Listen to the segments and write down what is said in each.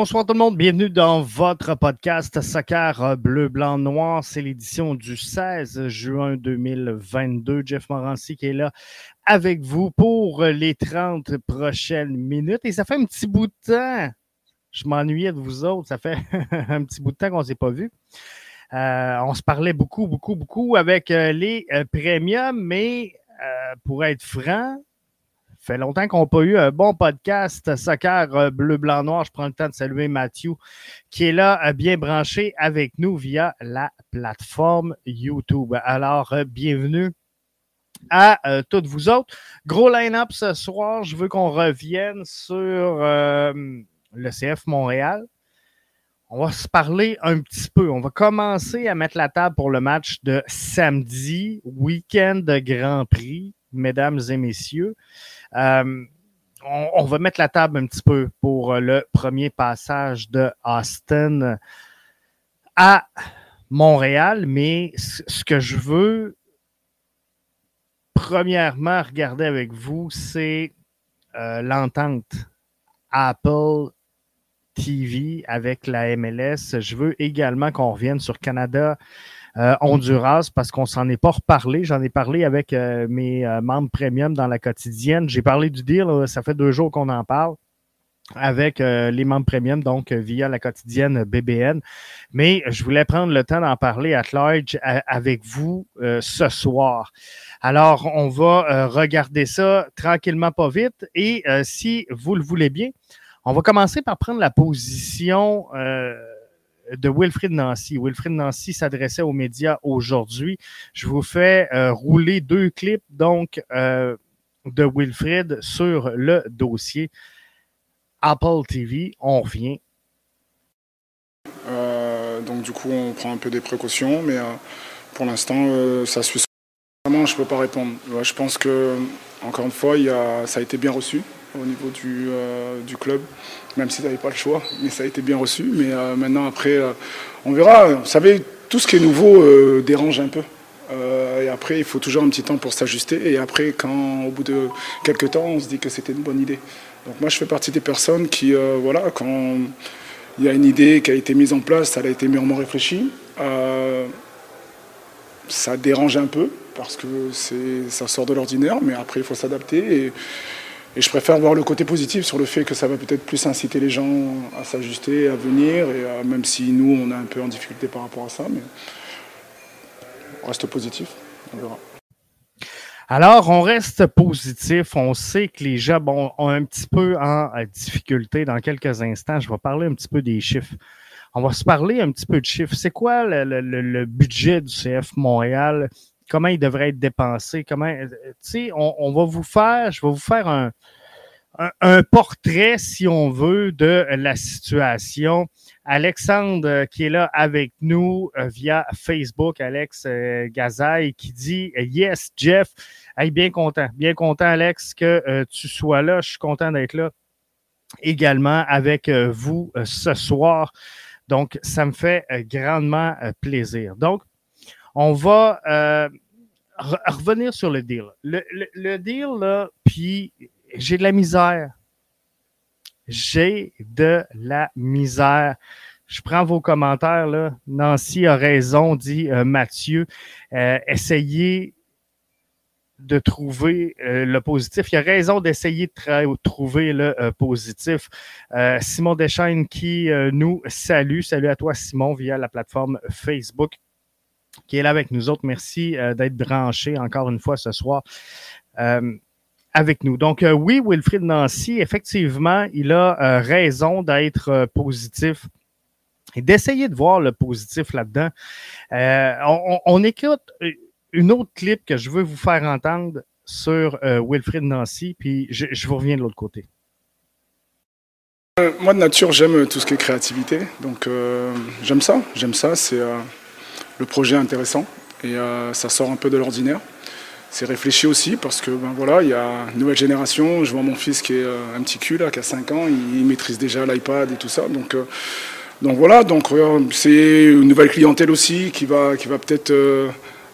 Bonsoir tout le monde, bienvenue dans votre podcast Soccer Bleu, Blanc, Noir. C'est l'édition du 16 juin 2022. Jeff Morancy qui est là avec vous pour les 30 prochaines minutes. Et ça fait un petit bout de temps, je m'ennuyais de vous autres, ça fait un petit bout de temps qu'on ne s'est pas vu. Euh, on se parlait beaucoup, beaucoup, beaucoup avec euh, les euh, premiums, mais euh, pour être franc, fait longtemps qu'on n'a pas eu un bon podcast soccer euh, bleu, blanc, noir. Je prends le temps de saluer Mathieu qui est là, euh, bien branché avec nous via la plateforme YouTube. Alors, euh, bienvenue à toutes vous autres. Gros line-up ce soir. Je veux qu'on revienne sur le CF Montréal. On va se parler un petit peu. On va commencer à mettre la table pour le match de samedi, week-end de Grand Prix, mesdames et messieurs. Euh, on, va mettre la table un petit peu pour le premier passage de Austin à Montréal, mais ce que je veux premièrement regarder avec vous, c'est euh, l'entente Apple TV avec la MLS. Je veux également qu'on revienne sur Canada. Euh, Honduras parce qu'on s'en est pas reparlé. J'en ai parlé avec euh, mes euh, membres premium dans la quotidienne. J'ai parlé du deal, là, ça fait deux jours qu'on en parle avec euh, les membres premium, donc via la quotidienne BBN. Mais je voulais prendre le temps d'en parler à large avec vous ce soir. Alors, on va regarder ça tranquillement, pas vite. Et si vous le voulez bien, on va commencer par prendre la position de Wilfrid Nancy. Wilfrid Nancy s'adressait aux médias aujourd'hui. Je vous fais euh, rouler deux clips donc euh, de Wilfrid sur le dossier Apple TV. On revient. Euh, donc du coup, on prend un peu des précautions, mais pour l'instant, ça suit. Vraiment, je peux pas répondre. Je pense que encore une fois, ça a été bien reçu au niveau du, euh, du club, même s'ils n'avaient pas le choix, mais ça a été bien reçu. Mais euh, maintenant, après, euh, on verra. Vous savez, tout ce qui est nouveau dérange un peu. et après, il faut toujours un petit temps pour s'ajuster. Et après, quand au bout de quelques temps, on se dit que c'était une bonne idée. Donc moi, je fais partie des personnes qui, voilà, quand il y a une idée qui a été mise en place, elle a été mûrement réfléchie. ça dérange un peu parce que ça sort de l'ordinaire, mais après, il faut s'adapter. Et je préfère voir le côté positif sur le fait que ça va peut-être plus inciter les gens à s'ajuster, à venir, et même si nous, on est un peu en difficulté par rapport à ça, mais on reste positif. Alors, on reste positif. On sait que les gens bon, ont un petit peu en difficulté. Dans quelques instants, je vais parler un petit peu des chiffres. On va se parler un petit peu de chiffres. C'est quoi le budget du CF Montréal? Comment il devrait être dépensé, comment, euh, tu sais, on, va vous faire, je vais vous faire un, portrait, si on veut, de la situation. Alexandre, euh, qui est là avec nous euh, via Facebook, Alex Gazaille, qui dit Yes, Jeff. Hey, bien content, bien content, Alex, que tu sois là. Je suis content d'être là également avec vous ce soir. Donc, ça me fait grandement plaisir. Donc, On va euh, revenir sur le deal. Le, deal, là, puis j'ai de la misère. J'ai de la misère. Je prends vos commentaires. Là. Nancy a raison, dit euh, Mathieu. Euh, essayez de trouver le positif. Il a raison d'essayer de trouver le positif. Simon Deschaines qui nous salue. Salut à toi, Simon, via la plateforme Facebook qui est là avec nous autres. Merci d'être branché encore une fois ce soir avec nous. Donc, oui, Wilfried Nancy, effectivement, il a raison d'être positif et d'essayer de voir le positif là-dedans. Euh, on, écoute une autre clip que je veux vous faire entendre sur euh, Wilfrid Nancy, puis je, vous reviens de l'autre côté. Euh, moi, de nature, j'aime tout ce qui est créativité. Donc, j'aime ça. J'aime ça. C'est le projet intéressant et ça sort un peu de l'ordinaire. C'est réfléchi aussi parce que ben voilà, il y a une nouvelle génération. Je vois mon fils qui est un petit cul là, qui a 5 ans, il, maîtrise déjà l'iPad et tout ça. Donc donc voilà, donc c'est une nouvelle clientèle aussi qui va, qui va peut-être euh,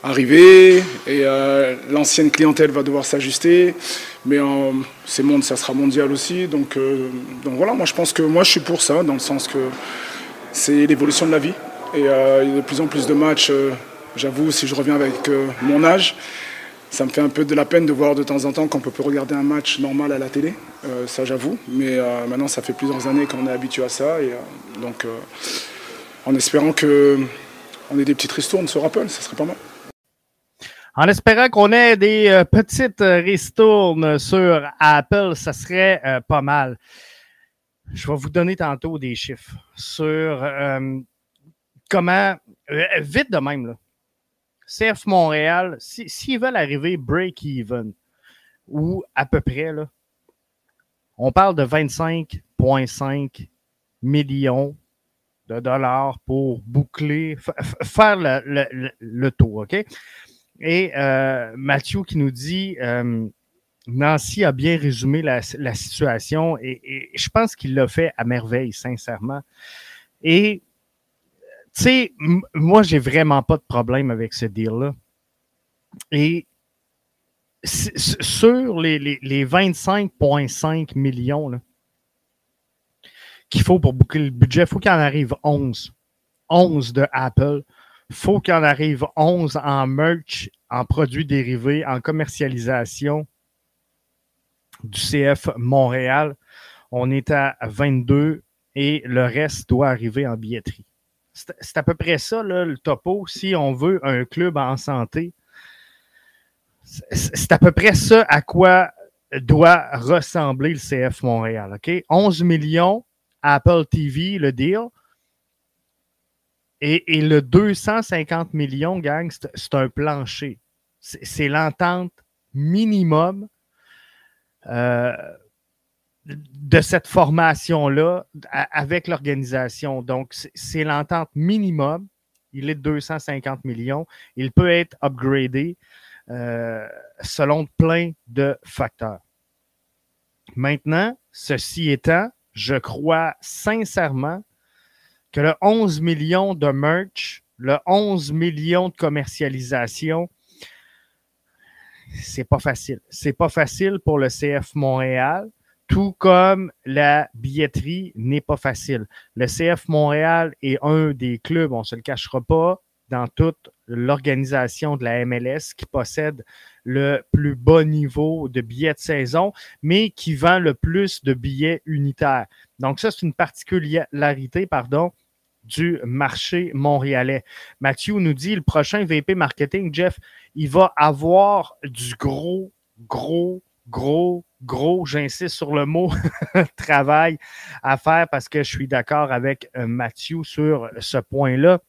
arriver et euh, l'ancienne clientèle va devoir s'ajuster. Mais euh, c'est monde, ça sera mondial aussi. Donc, donc voilà, moi je pense que moi je suis pour ça, dans le sens que c'est l'évolution de la vie. Et il y a de plus en plus de matchs, j'avoue, si je reviens avec mon âge, ça me fait un peu de la peine de voir de temps en temps qu'on peut plus regarder un match normal à la télé, euh, ça j'avoue. Mais euh, maintenant, ça fait plusieurs années qu'on est habitué à ça. Et euh, donc, en espérant qu'on ait des petites ristournes sur Apple, ça serait pas mal. En espérant qu'on ait des petites ristournes sur Apple, ça serait pas mal. Je vais vous donner tantôt des chiffres sur comment, vite de même, là, CF Montréal, s'ils veulent arriver break-even, ou à peu près, là, on parle de 25,5 millions de dollars pour boucler, faire le, le, tour, OK? Et euh, Mathieu qui nous dit euh, Nancy a bien résumé la, situation et, et, je pense qu'il l'a fait à merveille, sincèrement. Et tu sais, moi, j'ai vraiment pas de problème avec ce deal-là. Et sur les, les, 25,5 millions qu'il faut pour boucler le budget, il faut qu'il en arrive 11. 11 de Apple. Faut qu'il en arrive 11 en merch, en produits dérivés, en commercialisation du CF Montréal. On est à 22 et le reste doit arriver en billetterie. C'est à peu près ça, le topo, si on veut un club en santé. C'est à peu près ça à quoi doit ressembler le CF Montréal. OK? 11 millions, Apple TV, le deal. Et, le 250 millions, gang, c'est un plancher. C'est l'entente minimum. Euh, de cette formation-là avec l'organisation. Donc, c'est l'entente minimum. Il est de 250 millions. Il peut être upgradé euh, selon plein de facteurs. Maintenant, ceci étant, je crois sincèrement que le 11 millions de merch, le 11 millions de commercialisation, c'est pas facile. C'est pas facile pour le CF Montréal tout comme la billetterie n'est pas facile. Le CF Montréal est un des clubs, on ne se le cachera pas, dans toute l'organisation de la MLS qui possède le plus bas niveau de billets de saison, mais qui vend le plus de billets unitaires. Donc ça, c'est une particularité, pardon, du marché montréalais. Mathieu nous dit, le prochain VP marketing, Jeff, il va avoir du gros, gros, gros, gros, j'insiste sur le mot travail à faire parce que je suis d'accord avec euh, Mathieu sur ce point-là.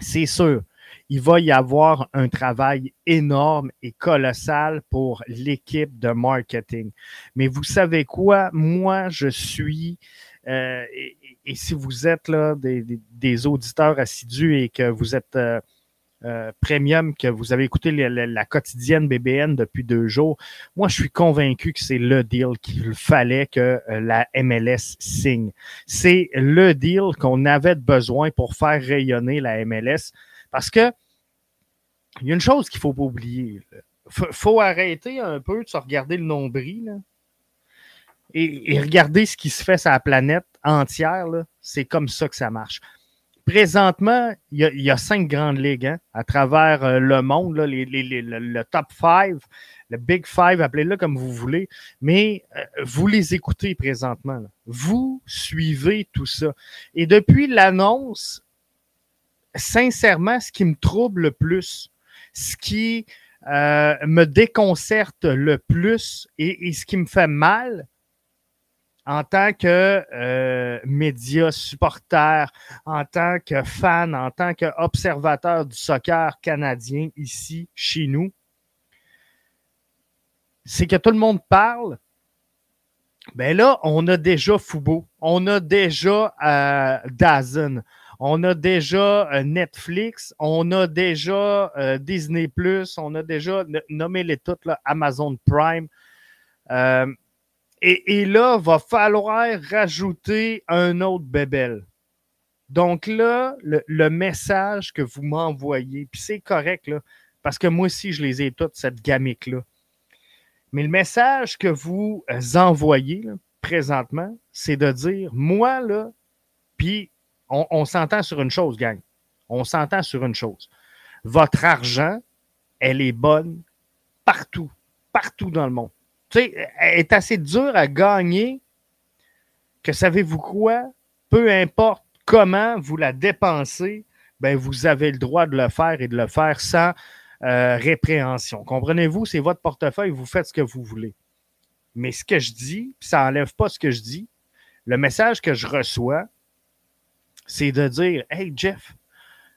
C'est sûr, il va y avoir un travail énorme et colossal pour l'équipe de marketing. Mais vous savez quoi? Moi, je suis, euh, et, si vous êtes là des, auditeurs assidus et que vous êtes... Euh, euh, premium que vous avez écouté la, quotidienne BBN depuis deux jours, moi, je suis convaincu que c'est le deal qu'il fallait que euh, la MLS signe. C'est le deal qu'on avait besoin pour faire rayonner la MLS parce que il y a une chose qu'il ne faut pas oublier. Il faut, arrêter un peu de se regarder le nombril et, regarder ce qui se fait sur la planète entière. C'est comme ça que ça marche. Présentement, il y a, cinq grandes ligues hein, à travers euh, le monde, le, top five, le Big Five, appelez-le comme vous voulez, mais euh, vous les écoutez présentement. Vous suivez tout ça. Et depuis l'annonce, sincèrement, ce qui me trouble le plus, ce qui euh, me déconcerte le plus et, ce qui me fait mal en tant que euh, média supporter, en tant que fan, en tant qu'observateur du soccer canadien ici, chez nous, c'est que tout le monde parle. Ben là, on a déjà Fubo, on a déjà euh, on a déjà euh, Netflix, on a déjà euh, Disney on a déjà, nommez-les toutes, là, Amazon Prime. Et, et, là, va falloir rajouter un autre bébel. Donc là, le, message que vous m'envoyez, puis c'est correct, là, parce que moi aussi, je les ai toutes, cette gamique-là. Mais le message que vous envoyez présentement, c'est de dire, moi, là, puis on, s'entend sur une chose, gang. On s'entend sur une chose. Votre argent, elle est bonne partout, partout dans le monde. Tu sais, est assez dure à gagner que savez-vous quoi? Peu importe comment vous la dépensez, ben vous avez le droit de le faire et de le faire sans euh, répréhension. Comprenez-vous? C'est votre portefeuille, vous faites ce que vous voulez. Mais ce que je dis, ça n'enlève pas ce que je dis. Le message que je reçois, c'est de dire Hey Jeff,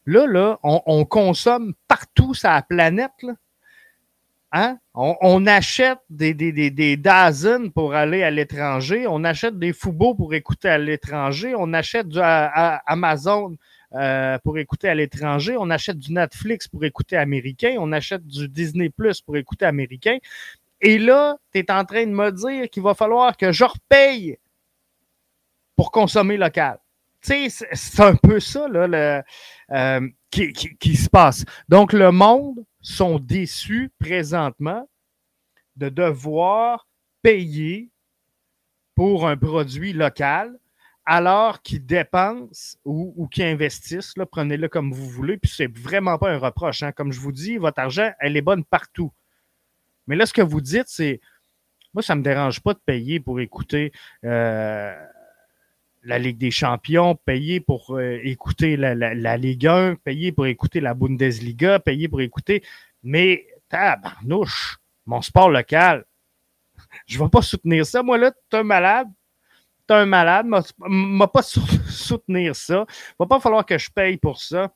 là, là, on, consomme partout la planète. Hein? On, achète des, des, des, des Dazen pour aller à l'étranger, on achète des Fubo pour écouter à l'étranger, on achète du Amazon euh, pour écouter à l'étranger, on achète du Netflix pour écouter américain, on achète du Disney Plus pour écouter américain. Et là, tu es en train de me dire qu'il va falloir que je repaye pour consommer local. C'est un peu ça là, euh, qui, se passe. Donc, le monde sont déçus présentement de devoir payer pour un produit local alors qu'ils dépensent ou, ou qu'ils investissent. Prenez-le comme vous voulez. Puis, c'est vraiment pas un reproche. Hein. Comme je vous dis, votre argent, elle est bonne partout. Mais là, ce que vous dites, c'est moi, ça ne me dérange pas de payer pour écouter. Euh, la Ligue des champions, payer pour euh, écouter la, Ligue 1, payer pour écouter la Bundesliga, payer pour écouter. Mais, tabarnouche, mon sport local, je ne vais pas soutenir ça. Moi, là, tu es un malade. Tu es un malade. ne pas soutenir ça. Va pas falloir que je paye pour ça.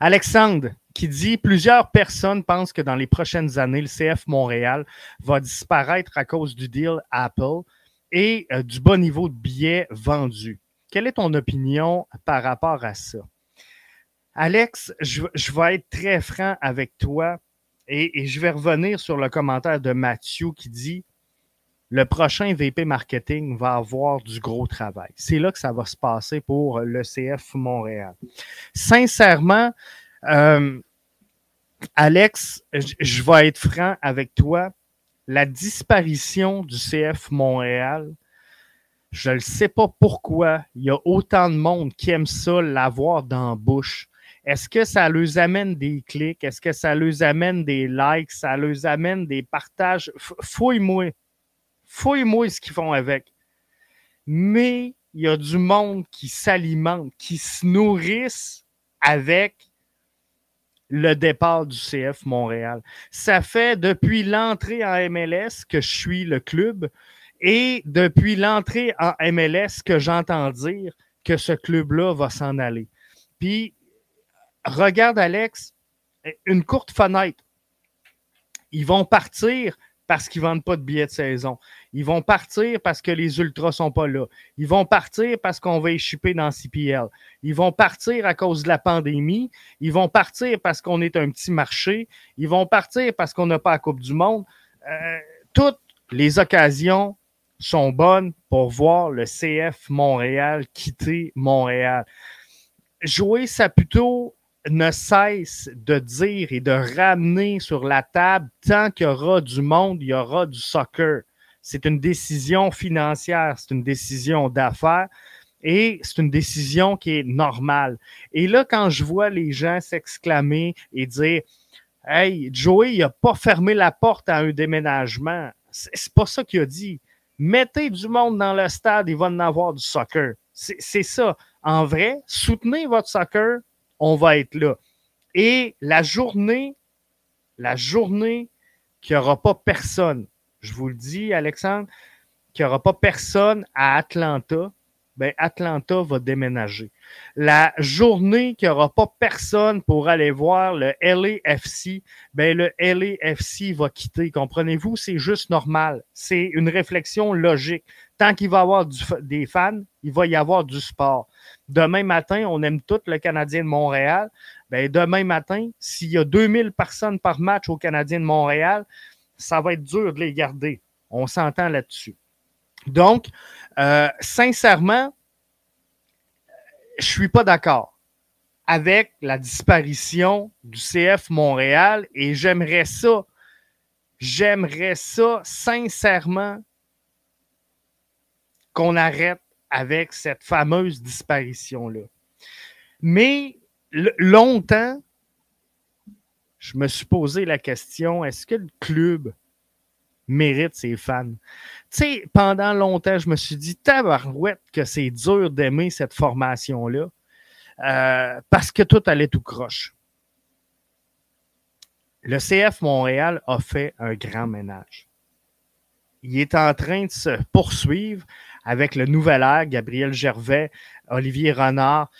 Alexandre qui dit plusieurs personnes pensent que dans les prochaines années, le CF Montréal va disparaître à cause du deal Apple et euh, du bas niveau de billets vendus. Quelle est ton opinion par rapport à ça? Alex, je, vais être très franc avec toi et, je vais revenir sur le commentaire de Mathieu qui dit le prochain VP marketing va avoir du gros travail. C'est là que ça va se passer pour le CF Montréal. Sincèrement, euh, Alex, je vais être franc avec toi la disparition du CF Montréal, je ne sais pas pourquoi il y a autant de monde qui aime ça, l'avoir dans la bouche. Est-ce que ça leur amène des clics? Est-ce que ça leur amène des likes? Ça leur amène des partages? Fouille-moi. Fouille-moi ce qu'ils font avec. Mais il y a du monde qui s'alimente, qui se nourrissent avec le départ du CF Montréal. Ça fait depuis l'entrée en MLS que je suis le club et depuis l'entrée en MLS que j'entends dire que ce club-là va s'en aller. Puis, regarde Alex, une courte fenêtre. Ils vont partir parce qu'ils ne vendent pas de billets de saison. Ils vont partir parce que les ultras sont pas là. Ils vont partir parce qu'on va échipper dans CPL. Ils vont partir à cause de la pandémie. Ils vont partir parce qu'on est un petit marché. Ils vont partir parce qu'on n'a pas la Coupe du Monde. Euh, toutes les occasions sont bonnes pour voir le CF Montréal quitter Montréal. Jouer Saputo ne cesse de dire et de ramener sur la table, tant qu'il y aura du monde, il y aura du soccer. C'est une décision financière, c'est une décision d'affaires et c'est une décision qui est normale. Et là, quand je vois les gens s'exclamer et dire Hey, Joey, il n'a pas fermé la porte à un déménagement. C'est pas ça qu'il a dit. Mettez du monde dans le stade, il va en avoir du soccer. C'est ça. En vrai, soutenez votre soccer, on va être là. Et la journée, la journée qu'il n'y aura pas personne, je vous le dis, Alexandre, qu'il n'y aura pas personne à Atlanta, ben Atlanta va déménager. La journée qu'il n'y aura pas personne pour aller voir le LAFC, ben le LAFC va quitter. Comprenez-vous? C'est juste normal. C'est une réflexion logique. Tant qu'il va y avoir des fans, il va y avoir du sport. Demain matin, on aime tout le Canadien de Montréal. Ben, demain matin, s'il y a 2000 personnes par match au Canadien de Montréal, ça va être dur de les garder. On s'entend là-dessus. Donc, euh, sincèrement, je suis pas d'accord avec la disparition du CF Montréal et j'aimerais ça, j'aimerais ça sincèrement qu'on arrête avec cette fameuse disparition-là. Mais longtemps, je me suis posé la question, est-ce que le club mérite ses fans? Tu sais, pendant longtemps, je me suis dit, tabarouette, que c'est dur d'aimer cette formation-là, euh, parce que tout allait tout croche. Le CF Montréal a fait un grand ménage. Il est en train de se poursuivre avec le nouvel air, Gabriel Gervais, Olivier Renard,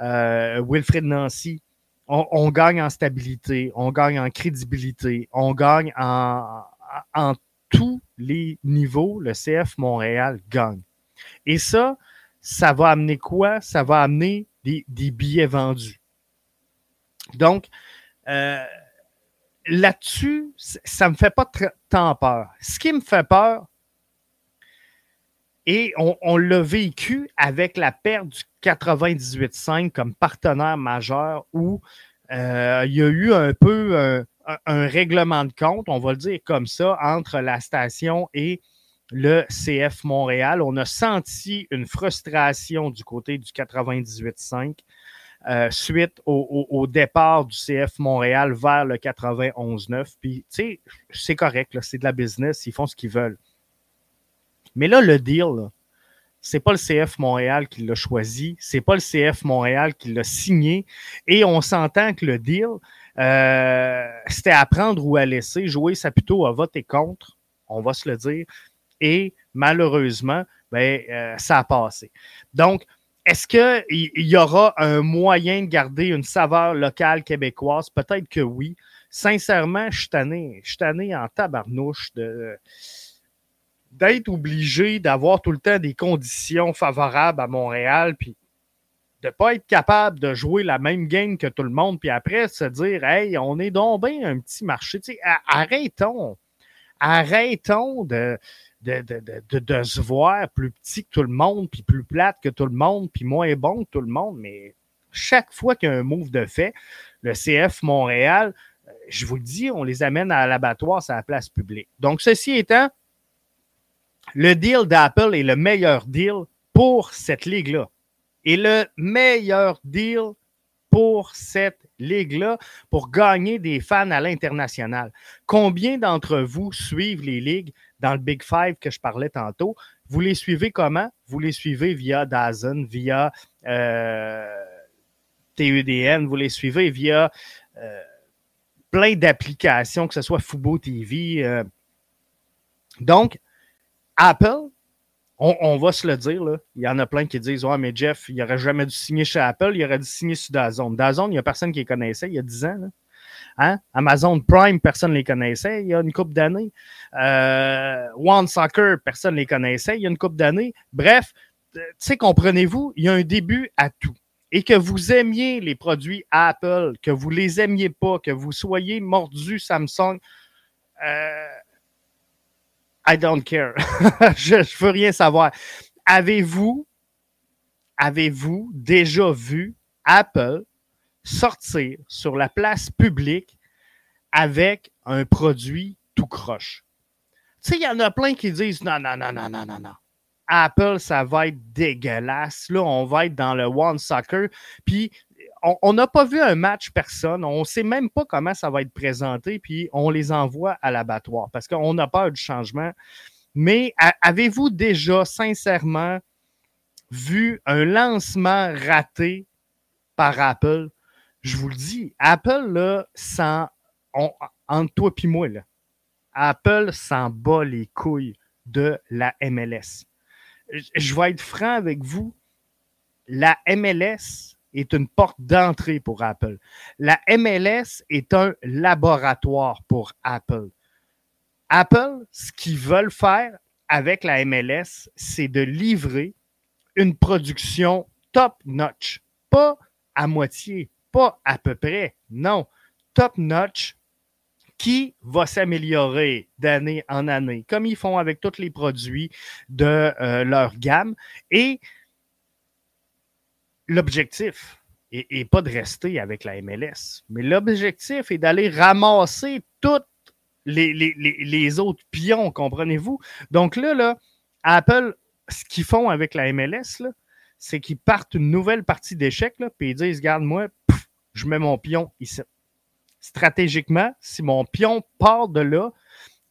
euh, Wilfred Nancy. On, gagne en stabilité, on gagne en crédibilité, on gagne en, en tous les niveaux. Le CF Montréal gagne. Et ça, ça va amener quoi? Ça va amener des, billets vendus. Donc, euh, là-dessus, ça ne me fait pas tant peur. Ce qui me fait peur, et on, l'a vécu avec la perte du 98.5 comme partenaire majeur où euh, il y a eu un peu règlement de compte, on va le dire comme ça, entre la station et le CF Montréal. On a senti une frustration du côté du 98.5 euh, suite au, départ du CF Montréal vers le 91.9. Puis, tu sais, c'est correct, c'est de la business, ils font ce qu'ils veulent. Mais là, le deal, c'est pas le CF Montréal qui l'a choisi, c'est pas le CF Montréal qui l'a signé, et on s'entend que le deal, euh, c'était à prendre ou à laisser. Jouer ça plutôt à voter contre, on va se le dire, et malheureusement, ben, euh, ça a passé. Donc, est-ce qu'il y aura un moyen de garder une saveur locale québécoise? Peut-être que oui. Sincèrement, je suis tanné, je en tabarnouche de d'être obligé d'avoir tout le temps des conditions favorables à Montréal, puis de ne pas être capable de jouer la même game que tout le monde, puis après se dire Hey, on est donc bien un petit marché. arrêtons. Arrêtons de, de, de, de, se voir plus petit que tout le monde, puis plus plate que tout le monde, puis moins bon que tout le monde. Mais chaque fois qu'il y a un move de fait, le CF Montréal, euh, je vous le dis, on les amène à l'abattoir, à la place publique. Donc, ceci étant, le deal d'Apple est le meilleur deal pour cette ligue-là. Et le meilleur deal pour cette ligue-là pour gagner des fans à l'international. Combien d'entre vous suivent les ligues dans le Big Five que je parlais tantôt? Vous les suivez comment? Vous les suivez via Dazen, via euh, TUDN, vous les suivez via euh, plein d'applications, que ce soit Fubo TV. Euh. Donc, Apple, on, va se le dire, là, il y en a plein qui disent Ouais, mais Jeff, il n'aurait jamais dû signer chez Apple, il aurait dû signer sur Dazone. Dazone, il n'y a personne qui les connaissait il y a 10 ans. Hein? Amazon Prime, personne ne les connaissait il y a une couple d'années. Euh, One Soccer, personne ne les connaissait il y a une couple d'années. Bref, tu sais, comprenez-vous, il y a un début à tout. Et que vous aimiez les produits Apple, que vous les aimiez pas, que vous soyez mordu Samsung, euh, I don't care. je ne veux rien savoir. Avez-vous, avez-vous déjà vu Apple sortir sur la place publique avec un produit tout croche? Tu sais, il y en a plein qui disent non, non, non, non, non, non, non. Apple, ça va être dégueulasse. Là, on va être dans le One Soccer. Puis, on n'a pas vu un match personne. On ne sait même pas comment ça va être présenté. Puis, on les envoie à l'abattoir parce qu'on n'a peur du changement. Mais avez-vous déjà, sincèrement, vu un lancement raté par Apple? Je vous le dis, Apple, là, sans, entre toi et moi, Apple s'en bat les couilles de la MLS. Je vais être franc avec vous. La MLS est une porte d'entrée pour Apple. La MLS est un laboratoire pour Apple. Apple, ce qu'ils veulent faire avec la MLS, c'est de livrer une production top-notch. Pas à moitié, pas à peu près, non. Top-notch qui va s'améliorer d'année en année, comme ils font avec tous les produits de euh, leur gamme. Et l'objectif n'est pas de rester avec la MLS, mais l'objectif est d'aller ramasser toutes les, les, autres pions, comprenez-vous? Donc là, là, Apple, ce qu'ils font avec la MLS, c'est qu'ils partent une nouvelle partie d'échec, puis ils disent, regarde-moi, je mets mon pion ici stratégiquement, si mon pion part de là,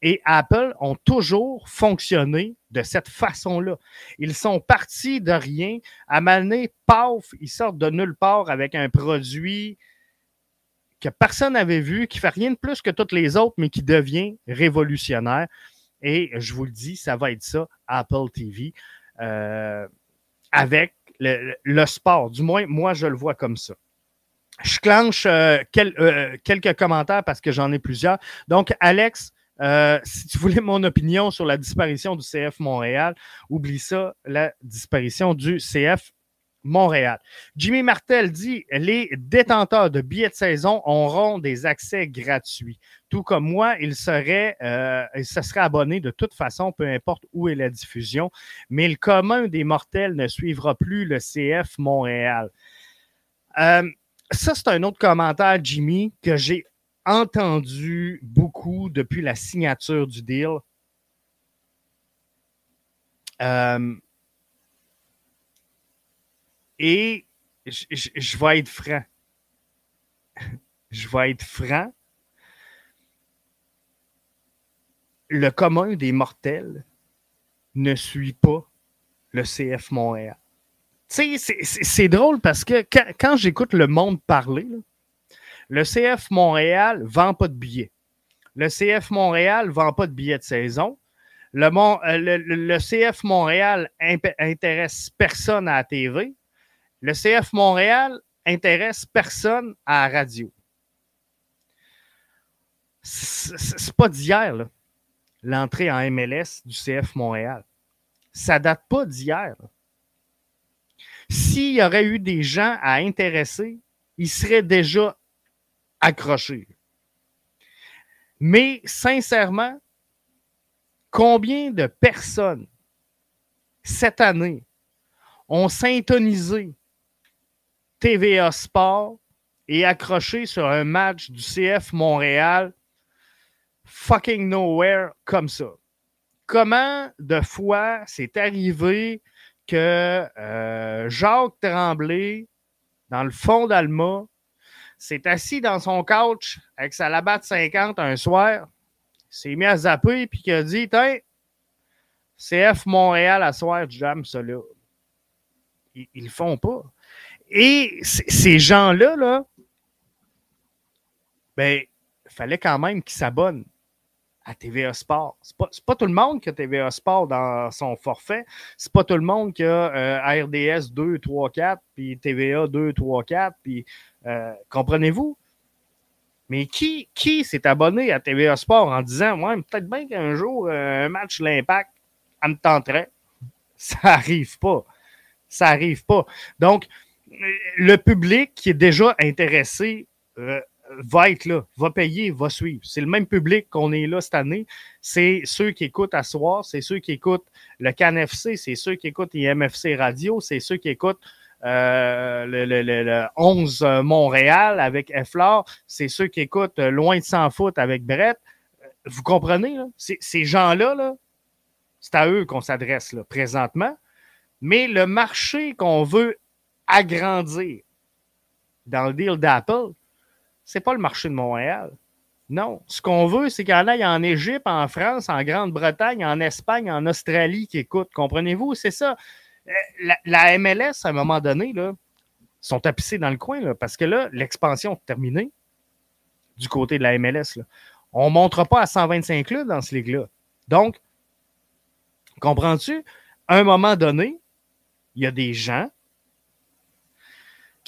et Apple ont toujours fonctionné de cette façon-là. Ils sont partis de rien. À Mané, paf, ils sortent de nulle part avec un produit que personne n'avait vu, qui fait rien de plus que toutes les autres, mais qui devient révolutionnaire. Et je vous le dis, ça va être ça, Apple TV, euh, avec le sport. Du moins, moi, je le vois comme ça. Je clenche euh, euh, quelques commentaires parce que j'en ai plusieurs. Donc, Alex, euh, si tu voulais mon opinion sur la disparition du CF Montréal, oublie ça, la disparition du CF Montréal. Jimmy Martel dit les détenteurs de billets de saison auront des accès gratuits. Tout comme moi, ils seraient, euh, abonnés de toute façon, peu importe où est la diffusion. Mais le commun des mortels ne suivra plus le CF Montréal. Euh, ça, c'est un autre commentaire, Jimmy, que j'ai entendu beaucoup depuis la signature du deal. Euh, et je vais être franc. Je vais être franc. Le commun des mortels ne suit pas le CF Montréal c'est drôle parce que quand, j'écoute le monde parler, le CF Montréal vend pas de billets. Le CF Montréal vend pas de billets de saison. Le, euh, CF Montréal intéresse personne à la TV. Le CF Montréal intéresse personne à la radio. C'est pas d'hier, l'entrée en MLS du CF Montréal. Ça date pas d'hier. S'il y aurait eu des gens à intéresser, ils seraient déjà accrochés. Mais sincèrement, combien de personnes cette année ont syntonisé TVA Sport et accroché sur un match du CF Montréal? Fucking nowhere comme ça? Comment de fois c'est arrivé que euh, Jacques Tremblay, dans le fond d'Alma, s'est assis dans son couch avec sa labatte 50 un soir, s'est mis à zapper, puis qu'il a dit Tiens, CF Montréal à soir, jam ça là. Ils, le font pas. Et ces gens-là, là, ben, fallait quand même qu'ils s'abonnent à TVA Sport. C'est pas, pas tout le monde qui a TVA Sport dans son forfait. C'est pas tout le monde qui a euh, RDS 2, 3, 4, puis TVA 2, 3, 4, puis euh, comprenez-vous? Mais qui, qui s'est abonné à TVA Sport en disant Ouais, peut-être bien qu'un jour, euh, un match l'Impact, elle me tenterait. Ça arrive pas. Ça arrive pas. Donc, le public qui est déjà intéressé va être là, va payer, va suivre. C'est le même public qu'on est là cette année. C'est ceux qui écoutent à soir, c'est ceux qui écoutent le CanFC, c'est ceux qui écoutent IMFC Radio, c'est ceux qui écoutent euh, le, le, le, 11 Montréal avec Eflore, c'est ceux qui écoutent Loin de s'en foutre avec Brett. Vous comprenez, ces gens-là, là, c'est à eux qu'on s'adresse présentement. Mais le marché qu'on veut agrandir dans le deal d'Apple, c'est pas le marché de Montréal. Non. Ce qu'on veut, c'est qu'il y en Égypte, en France, en Grande-Bretagne, en Espagne, en Australie qui écoutent. Comprenez-vous? C'est ça. Euh, la, MLS, à un moment donné, sont tapissés dans le coin parce que là, l'expansion est terminée du côté de la MLS. On ne montera pas à 125 clubs dans ce ligue-là. Donc, comprends-tu? À un moment donné, il y a des gens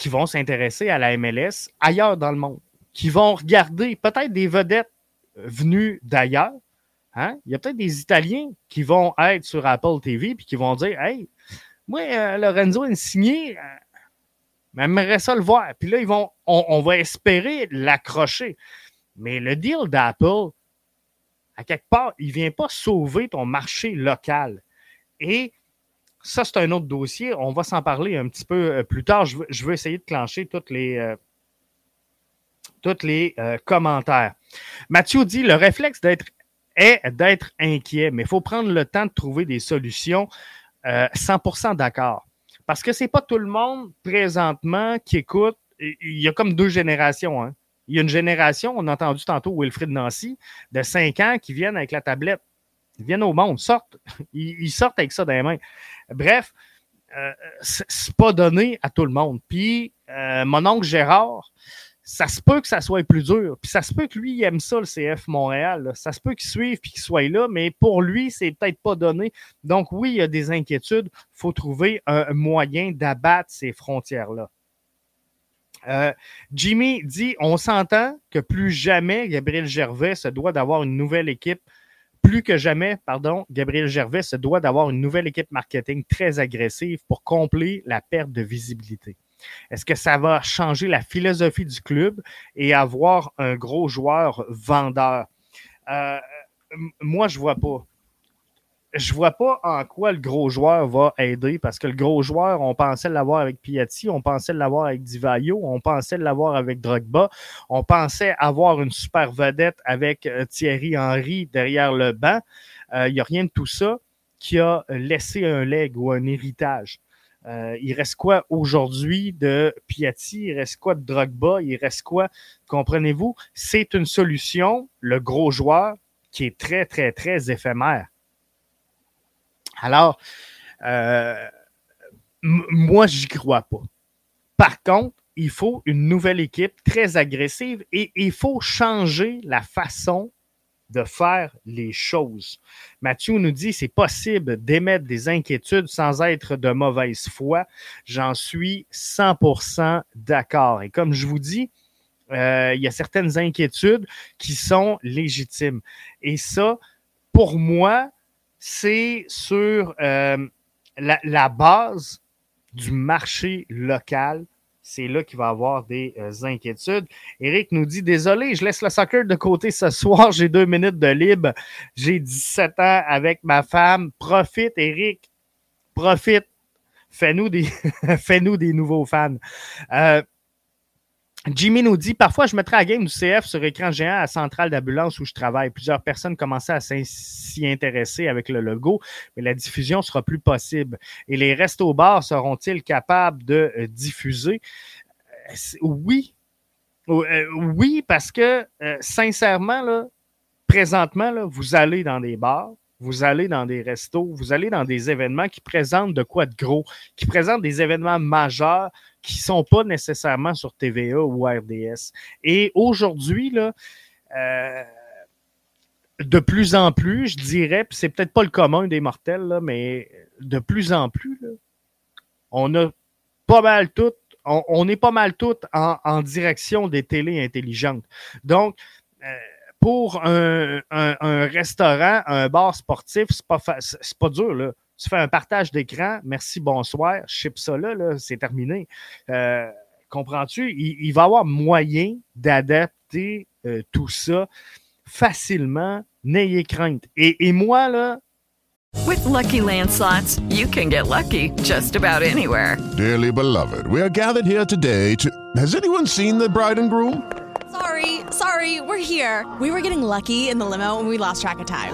qui vont s'intéresser à la MLS ailleurs dans le monde, qui vont regarder peut-être des vedettes venues d'ailleurs. Hein? Il y a peut-être des Italiens qui vont être sur Apple TV puis qui vont dire Hey, moi, euh, Lorenzo Insigné, euh, j'aimerais ça le voir. Puis là, ils vont, on, va espérer l'accrocher. Mais le deal d'Apple, à quelque part, il ne vient pas sauver ton marché local. Et ça, c'est un autre dossier. On va s'en parler un petit peu euh, plus tard. Je veux, essayer de clencher toutes les, euh, toutes les euh, commentaires. Mathieu dit le réflexe d'être est d'être inquiet, mais il faut prendre le temps de trouver des solutions. 100% d'accord. Parce que ce n'est pas tout le monde présentement qui écoute. Il y a comme deux générations. Hein. Il y a une génération, on a entendu tantôt Wilfrid Nancy, de 5 ans qui viennent avec la tablette. Ils viennent au monde, sortent. Ils, sortent avec ça dans les mains. Bref, euh, c'est pas donné à tout le monde. Puis, euh, mon oncle Gérard, ça se peut que ça soit plus dur. Puis ça se peut que lui, il aime ça, le CF Montréal. Ça se peut qu'il suive puis qu'il soit là, mais pour lui, c'est peut-être pas donné. Donc oui, il y a des inquiétudes. Il faut trouver un moyen d'abattre ces frontières-là. Euh, Jimmy dit on s'entend que plus jamais Gabriel Gervais se doit d'avoir une nouvelle équipe plus que jamais, pardon, Gabriel Gervais se doit d'avoir une nouvelle équipe marketing très agressive pour combler la perte de visibilité. Est-ce que ça va changer la philosophie du club et avoir un gros joueur vendeur? Euh, moi, je ne vois pas je vois pas en quoi le gros joueur va aider parce que le gros joueur, on pensait l'avoir avec Piatti, on pensait l'avoir avec Divayo, on pensait l'avoir avec Drogba, on pensait avoir une super vedette avec euh, Thierry Henry derrière le banc. Il euh, n'y a rien de tout ça qui a laissé un leg ou un héritage. Euh, il reste quoi aujourd'hui de Piatti? Il reste quoi de Drogba? Il reste quoi? Comprenez-vous? C'est une solution, le gros joueur, qui est très, très, très éphémère. Alors, euh, moi, j'y crois pas. Par contre, il faut une nouvelle équipe très agressive et il faut changer la façon de faire les choses. Mathieu nous dit c'est possible d'émettre des inquiétudes sans être de mauvaise foi. J'en suis 100% d'accord. Et comme je vous dis, euh, il y a certaines inquiétudes qui sont légitimes. Et ça, pour moi, c'est sur euh, la, base du marché local. C'est là qu'il va avoir des euh, inquiétudes. Eric nous dit Désolé, je laisse le soccer de côté ce soir. J'ai deux minutes de libre. J'ai 17 ans avec ma femme. Profite, Eric. Profite. Fais-nous des, fais-nous des nouveaux fans. Euh, Jimmy nous dit Parfois, je mettrai la game du CF sur écran géant à Centrale d'ambulance où je travaille. Plusieurs personnes commençaient à s'y intéresser avec le logo, mais la diffusion sera plus possible. Et les restos-bars seront-ils capables de euh, diffuser? Euh, Oui. Euh, oui, parce que sincèrement, présentement, vous allez dans des bars, vous allez dans des restos, vous allez dans des événements qui présentent de quoi de gros, qui présentent des événements majeurs qui ne sont pas nécessairement sur TVA ou RDS. Et aujourd'hui, là, euh, de plus en plus, je dirais, puis c'est peut-être pas le commun des mortels, là, mais de plus en plus, là, on a pas mal tout, on, est pas mal tout en, direction des télés intelligentes. Donc, euh, pour un, restaurant, un bar sportif, c'est pas, c'est pas dur. Là tu fais un partage d'écran, merci, bonsoir, ship ça là, c'est terminé. Euh, comprends-tu? Il, va y avoir moyen d'adapter euh, tout ça facilement. N'ayez crainte. Et, moi, là, With Lucky Land slots, you can get lucky just about anywhere. Dearly beloved, we are gathered here today to. Has anyone seen the bride and groom? Sorry, sorry, we're here. We were getting lucky in the limo and we lost track of time.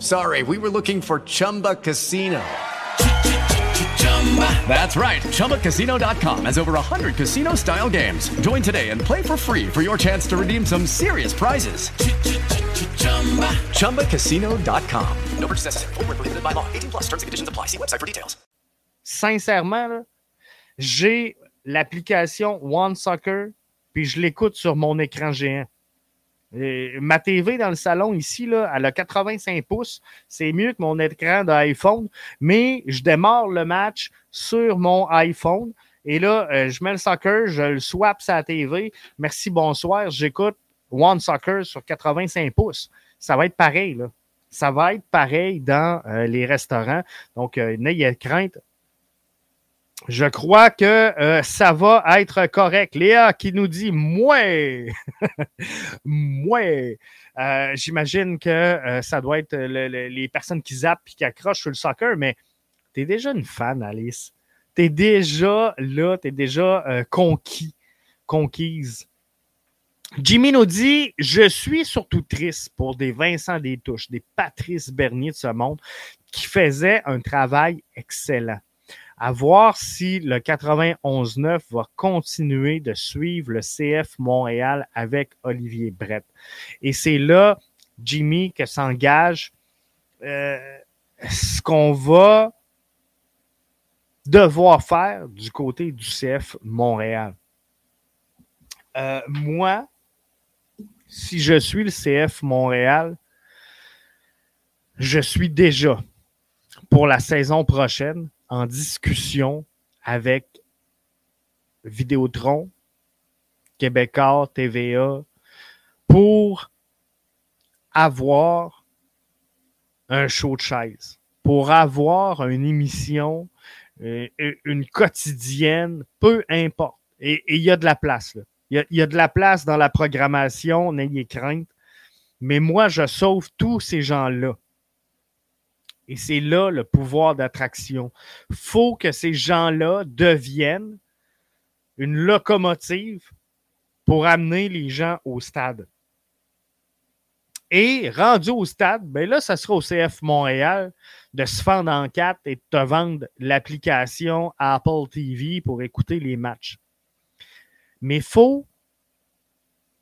sorry. We were looking for Chumba Casino. That's right. ChumbaCasino.com has over 100 casino style games. Join today and play for free for your chance to redeem some serious prizes. ChumbaCasino.com. No purchase necessary. Full prohibited by law. 18 plus terms and conditions apply. See website for details. Sincèrement, j'ai l'application One Soccer puis je l'écoute sur mon écran géant. Ma TV dans le salon ici, là, elle a 85 pouces. C'est mieux que mon écran d'iPhone, mais je démarre le match sur mon iPhone. Et là, euh, je mets le soccer, je le swap sa TV. Merci, bonsoir. J'écoute One Soccer sur 85 pouces. Ça va être pareil, là. Ça va être pareil dans euh, les restaurants. Donc, euh, n'ayez crainte. Je crois que euh, ça va être correct. Léa qui nous dit Mouais! Mouais! Euh, J'imagine que euh, ça doit être le, le, les personnes qui zappent et qui accrochent sur le soccer, mais tu es déjà une fan, Alice. Tu es déjà là, tu es déjà conquis, conquise. Jimmy nous dit Je suis surtout triste pour des Vincent Détouche, des Patrice Bernier de ce monde qui faisaient un travail excellent à voir si le 91-9 va continuer de suivre le CF Montréal avec Olivier Brett. Et c'est là, Jimmy, que s'engage euh, ce qu'on va devoir faire du côté du CF Montréal. Euh, moi, si je suis le CF Montréal, je suis déjà pour la saison prochaine en discussion avec Vidéotron, Québécois, TVA, pour avoir un show de chaise, pour avoir une émission, euh, une quotidienne, peu importe. Et il y a de la place. Là. Il y, y, a de la place dans la programmation, n'ayez crainte. Mais moi, je sauve tous ces gens-là. Et c'est là le pouvoir d'attraction. faut que ces gens-là deviennent une locomotive pour amener les gens au stade. Et rendu au stade, ben là, ça sera au CF Montréal de se fendre en quatre et de te vendre l'application Apple TV pour écouter les matchs. Mais il faut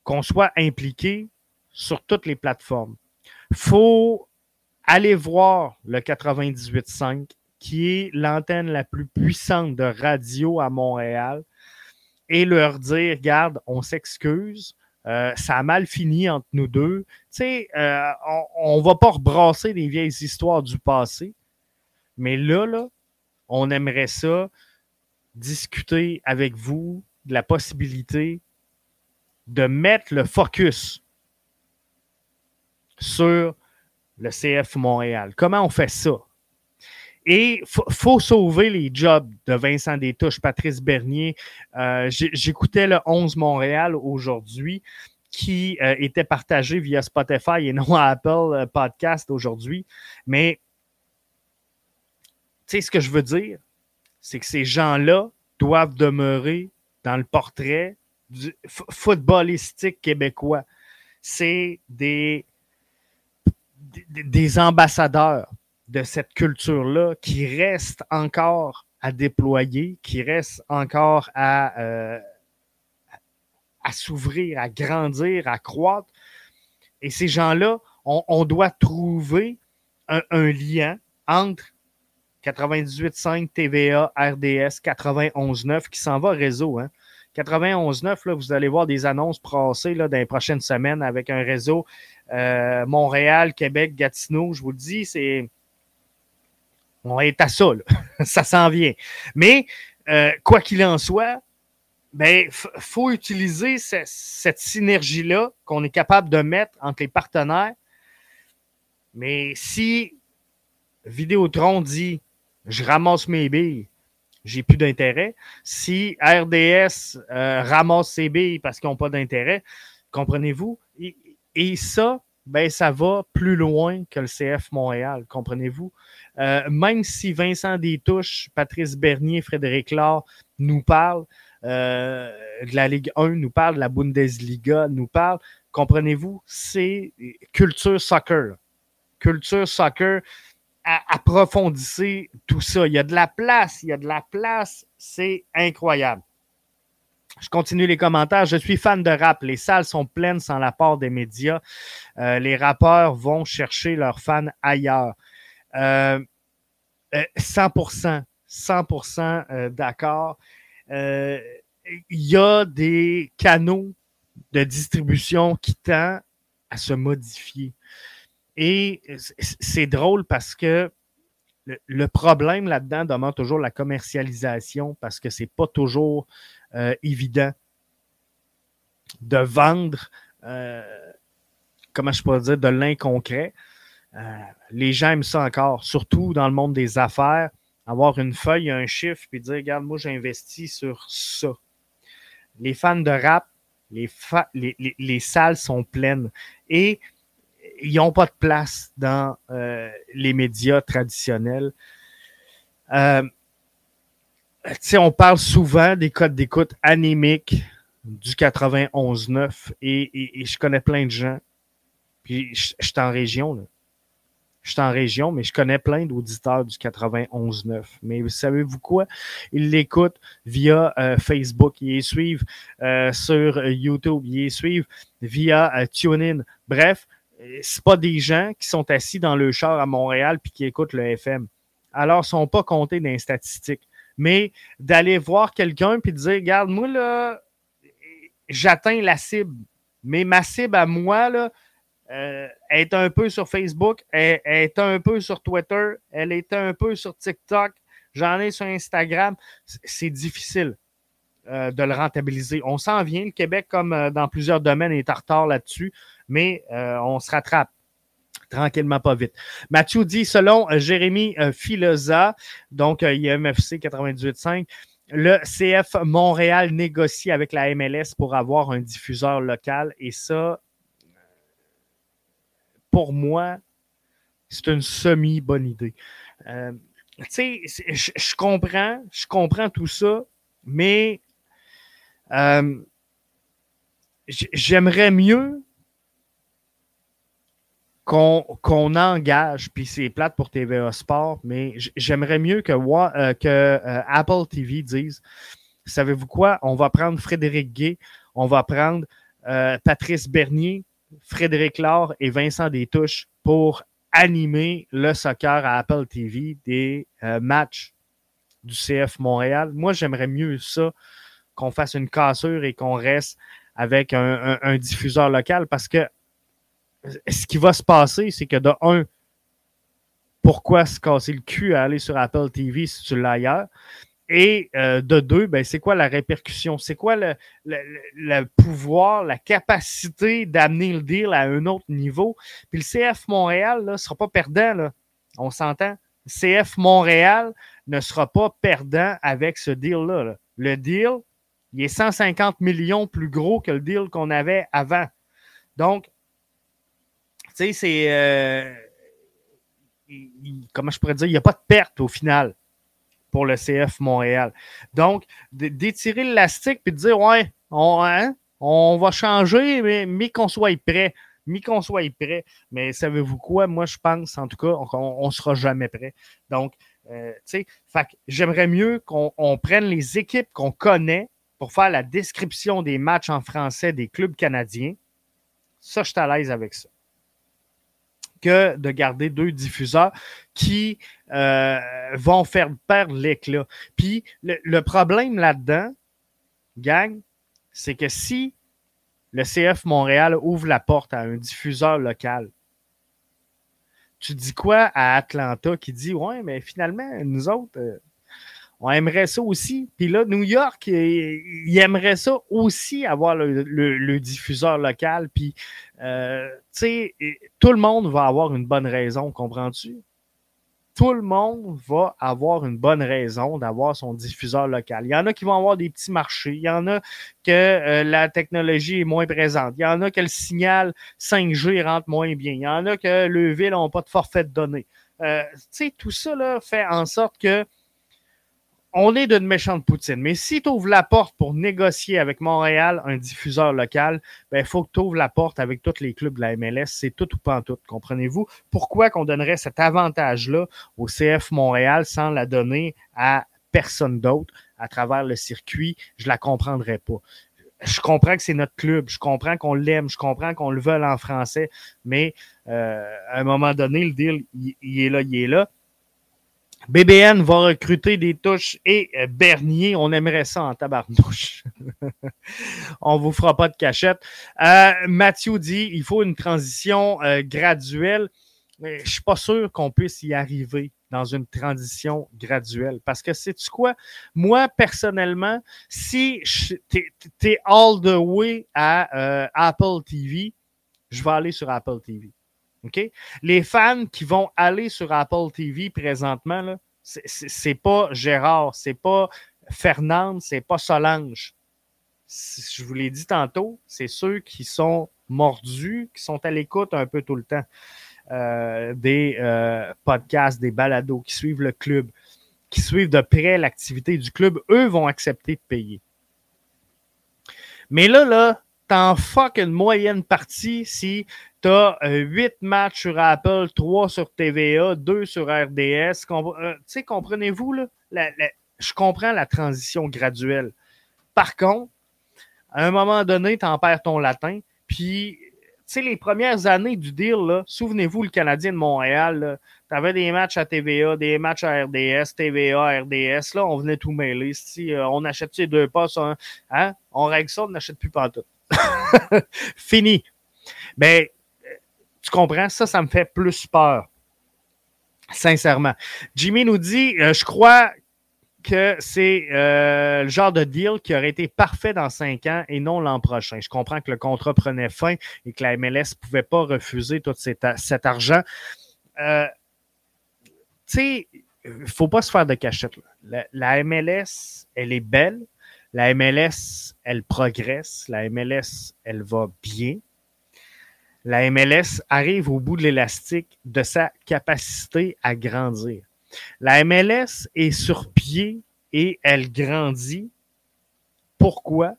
qu'on soit impliqué sur toutes les plateformes. Il faut allez voir le 98.5, qui est l'antenne la plus puissante de radio à Montréal, et leur dire, regarde, on s'excuse, euh, ça a mal fini entre nous deux. Tu sais, euh, on ne va pas rebrasser les vieilles histoires du passé, mais là, là, on aimerait ça discuter avec vous de la possibilité de mettre le focus sur le CF Montréal. Comment on fait ça? Et il faut sauver les jobs de Vincent Détouche, Patrice Bernier. Euh, J'écoutais le 11 Montréal aujourd'hui qui euh, était partagé via Spotify et non Apple euh, Podcast aujourd'hui. Mais tu sais ce que je veux dire? C'est que ces gens-là doivent demeurer dans le portrait du footballistique québécois. C'est des des ambassadeurs de cette culture-là qui restent encore à déployer, qui restent encore à, euh, à s'ouvrir, à grandir, à croître. Et ces gens-là, on, doit trouver un, lien entre 98.5 TVA, RDS, 91.9 qui s'en va réseau. Hein. 91.9, là, vous allez voir des annonces passées là, dans les prochaines semaines avec un réseau euh, Montréal, Québec, Gatineau. Je vous le dis, c'est On est à ça, là. ça s'en vient. Mais, euh, quoi qu'il en soit, ben, faut utiliser cette synergie-là qu'on est capable de mettre entre les partenaires. Mais si Vidéotron dit je ramasse mes billes, j'ai plus d'intérêt. Si RDS euh, ramasse ses billes parce qu'ils n'ont pas d'intérêt, comprenez-vous? Et, ça, ben, ça va plus loin que le CF Montréal, comprenez-vous? Euh, même si Vincent Détouche, Patrice Bernier, Frédéric Laure nous parlent euh, de la Ligue 1, nous parlent de la Bundesliga, nous parlent, comprenez-vous, c'est culture soccer. Culture soccer, approfondissez tout ça. Il y a de la place, il y a de la place, c'est incroyable. Je continue les commentaires. Je suis fan de rap. Les salles sont pleines sans l'apport des médias. Euh, les rappeurs vont chercher leurs fans ailleurs. 100%, euh, 100% euh, d'accord. Il y a des canaux de distribution qui tendent à se modifier. Et c'est drôle parce que le, problème là-dedans demande toujours la commercialisation parce que c'est pas toujours euh, évident de vendre, euh, comment je pourrais dire, de l'inconcret. Euh, les gens aiment ça encore, surtout dans le monde des affaires, avoir une feuille, un chiffre, puis dire, regarde, moi, j'investis sur ça. Les fans de rap, les, les, les salles sont pleines. Et ils n'ont pas de place dans euh, les médias traditionnels. Euh, on parle souvent des codes d'écoute anémiques du 91-9 et, je connais plein de gens. Puis je, suis en région. Là. Je suis en région, mais je connais plein d'auditeurs du 91-9. Mais savez-vous quoi? Ils l'écoutent via euh, Facebook, ils les suivent euh, sur YouTube, ils les suivent via TuneIn. Bref, c'est pas des gens qui sont assis dans le char à Montréal puis qui écoutent le FM. Alors, ils sont pas comptés dans les statistiques. Mais d'aller voir quelqu'un puis de dire, regarde, moi, là, j'atteins la cible. Mais ma cible à moi, là, euh, est un peu sur Facebook, elle, est un peu sur Twitter, elle est un peu sur TikTok, j'en ai sur Instagram. C'est difficile euh, de le rentabiliser. On s'en vient. Le Québec, comme euh, dans plusieurs domaines, est en retard là-dessus mais on se rattrape tranquillement, pas vite. Mathieu dit, selon euh, Jérémy euh, Filosa, donc IMFC 98.5, le CF Montréal négocie avec la MLS pour avoir un diffuseur local et ça, pour moi, c'est une semi-bonne idée. tu sais, je comprends, je comprends tout ça, mais j'aimerais mieux qu'on engage, puis c'est plate pour TVA Sport, mais j'aimerais mieux que, euh, que euh, Apple TV dise Savez-vous quoi? On va prendre Frédéric Gay, on va prendre euh, Patrice Bernier, Frédéric Laure et Vincent Détouche pour animer le soccer à Apple TV des matchs du CF Montréal. Moi, j'aimerais mieux ça qu'on fasse une cassure et qu'on reste avec un diffuseur local parce que ce qui va se passer, c'est que de un, pourquoi se casser le cul à aller sur Apple TV si tu l'as ailleurs? Et euh, de deux, ben, c'est quoi la répercussion? C'est quoi le, le, pouvoir, la capacité d'amener le deal à un autre niveau? Puis le CF Montréal ne sera pas perdant, on s'entend? CF Montréal ne sera pas perdant avec ce deal-là. Là. Le deal, il est 150 millions plus gros que le deal qu'on avait avant. Donc, tu sais, c'est. Euh, comment je pourrais dire? Il n'y a pas de perte au final pour le CF Montréal. Donc, d'étirer l'élastique et de dire, ouais, on, hein, on va changer, mais, mais qu'on soit prêt. Mais qu'on soit prêt. Mais savez-vous quoi? Moi, je pense, en tout cas, on ne sera jamais prêt. Donc, euh, tu sais, j'aimerais mieux qu'on prenne les équipes qu'on connaît pour faire la description des matchs en français des clubs canadiens. Ça, je suis à l'aise avec ça que de garder deux diffuseurs qui euh, vont faire perdre l'éclat. Puis le, problème là-dedans, gang, c'est que si le CF Montréal ouvre la porte à un diffuseur local, tu dis quoi à Atlanta qui dit Ouais, mais finalement, nous autres, euh, on aimerait ça aussi. Puis là, New York, il, aimerait ça aussi avoir le, diffuseur local. Puis, euh, tu sais, tout le monde va avoir une bonne raison, comprends-tu? Tout le monde va avoir une bonne raison d'avoir son diffuseur local. Il y en a qui vont avoir des petits marchés. Il y en a que euh, la technologie est moins présente. Il y en a que le signal 5G rentre moins bien. Il y en a que le ville n'a pas de forfait de données. Euh, tu sais, tout ça là, fait en sorte que on est d'une méchante poutine. Mais si tu ouvres la porte pour négocier avec Montréal un diffuseur local, il ben, faut que tu ouvres la porte avec tous les clubs de la MLS. C'est tout ou pas en tout, comprenez-vous? Pourquoi qu'on donnerait cet avantage-là au CF Montréal sans la donner à personne d'autre à travers le circuit? Je la comprendrais pas. Je comprends que c'est notre club, je comprends qu'on l'aime, je comprends qu'on le veut en français, mais euh, à un moment donné, le deal, il est là, il est là. BBN va recruter des touches et euh, Bernier, on aimerait ça en tabarnouche. on vous fera pas de cachette. Euh, Mathieu dit il faut une transition euh, graduelle. Mais je suis pas sûr qu'on puisse y arriver dans une transition graduelle. Parce que sais-tu quoi? Moi, personnellement, si tu es, all the way à Apple TV, je vais aller sur Apple TV. Les fans qui vont aller sur Apple TV présentement, c'est pas Gérard, c'est pas Fernande, c'est pas Solange. Je vous l'ai dit tantôt, c'est ceux qui sont mordus, qui sont à l'écoute un peu tout le temps euh, des euh, podcasts, des balados, qui suivent le club, qui suivent de près l'activité du club. Eux vont accepter de payer. Mais là, là, t'en fuck une moyenne partie si tu as 8 matchs sur Apple, 3 sur TVA, 2 sur RDS. Euh, tu sais, comprenez-vous, là? je comprends la transition graduelle. Par contre, à un moment donné, tu en perds ton latin. Puis, tu sais, les premières années du deal, souvenez-vous, le Canadien de Montréal, tu avais des matchs à TVA, des matchs à RDS, TVA, RDS. Là, on venait tout mêler. Si euh, on achète ces deux passes, hein, on règle ça, on n'achète plus pas tout. Fini. Mais tu comprends, ça, ça me fait plus peur. Sincèrement. Jimmy nous dit euh, Je crois que c'est euh, le genre de deal qui aurait été parfait dans cinq ans et non l'an prochain. Je comprends que le contrat prenait fin et que la MLS ne pouvait pas refuser tout cet, argent. Euh, tu sais, il ne faut pas se faire de cachette. la, MLS, elle est belle, la MLS, elle progresse. La MLS, elle va bien. La MLS arrive au bout de l'élastique de sa capacité à grandir. La MLS est sur pied et elle grandit. Pourquoi?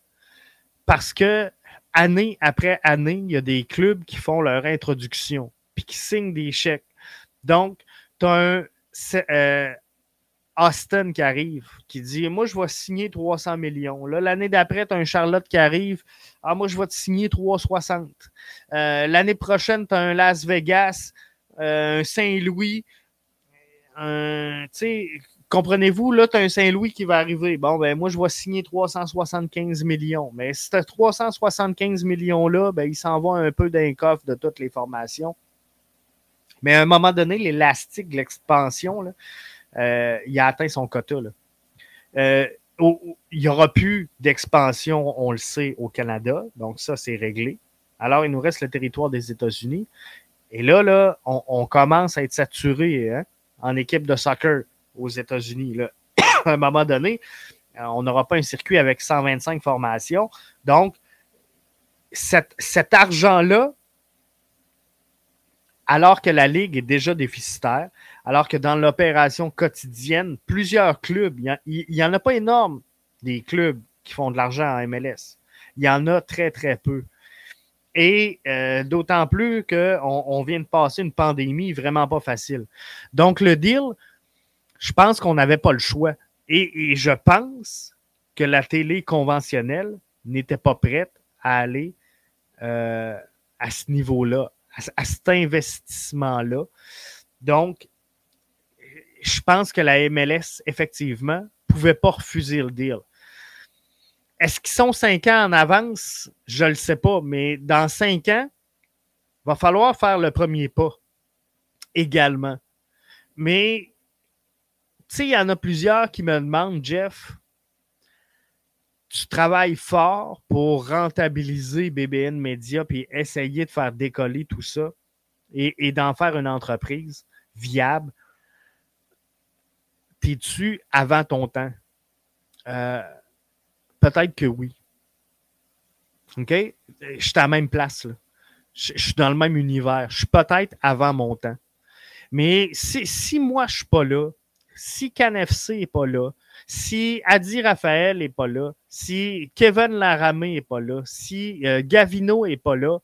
Parce que année après année, il y a des clubs qui font leur introduction puis qui signent des chèques. Donc, tu as un, Austin qui arrive, qui dit Moi, je vais signer 300 millions. L'année d'après, tu as un Charlotte qui arrive. Ah, moi, je vais te signer 360. Euh, l'année prochaine, tu as un Las Vegas, euh, un Saint-Louis. Tu sais, comprenez-vous, là, tu un Saint-Louis qui va arriver. Bon, ben, moi, je vais signer 375 millions. Mais si tu 375 millions-là, ben, il s'en va un peu d'un coffre de toutes les formations. Mais à un moment donné, l'élastique de l'expansion, là, euh, il a atteint son quota. Euh, il n'y aura plus d'expansion, on le sait, au Canada. Donc, ça, c'est réglé. Alors, il nous reste le territoire des États-Unis. Et là, là, on, commence à être saturé hein, en équipe de soccer aux États-Unis. à un moment donné, euh, on n'aura pas un circuit avec 125 formations. Donc, cet argent-là, alors que la Ligue est déjà déficitaire, alors que dans l'opération quotidienne, plusieurs clubs, il n'y en a pas énorme des clubs qui font de l'argent en MLS. Il y en a très, très peu. Et euh, d'autant plus qu'on on vient de passer une pandémie vraiment pas facile. Donc, le deal, je pense qu'on n'avait pas le choix. Et, je pense que la télé conventionnelle n'était pas prête à aller euh, à ce niveau-là, à, cet investissement-là. Donc, je pense que la MLS, effectivement, pouvait pas refuser le deal. Est-ce qu'ils sont cinq ans en avance? Je ne le sais pas, mais dans cinq ans, va falloir faire le premier pas. également. Mais, tu sais, il y en a plusieurs qui me demandent, Jeff, tu travailles fort pour rentabiliser BBN Media puis essayer de faire décoller tout ça et, d'en faire une entreprise viable. T'es-tu avant ton temps? Euh, peut-être que oui. OK? Je suis à la même place. Je, suis dans le même univers. Je suis peut-être avant mon temps. Mais si, moi, je ne suis pas là, si CanFC n'est pas là, si Adi Raphaël n'est pas là, si Kevin Laramé n'est pas là, si euh, Gavino n'est pas là,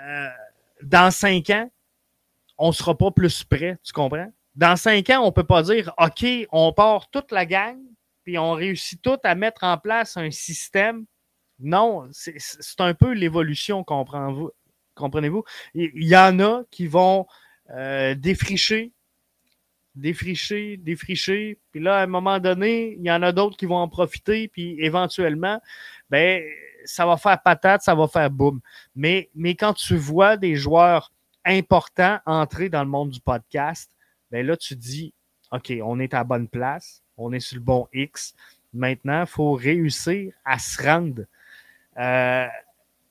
euh, dans cinq ans, on ne sera pas plus prêt, tu comprends? Dans cinq ans, on ne peut pas dire OK, on part toute la gang, puis on réussit tout à mettre en place un système. Non, c'est un peu l'évolution, comprenez-vous? Il y en a qui vont euh, défricher défricher, défricher. Puis là, à un moment donné, il y en a d'autres qui vont en profiter, puis éventuellement, ben, ça va faire patate, ça va faire boum. Mais, mais quand tu vois des joueurs importants entrer dans le monde du podcast, ben là, tu dis, OK, on est à la bonne place, on est sur le bon X. Maintenant, il faut réussir à se rendre euh,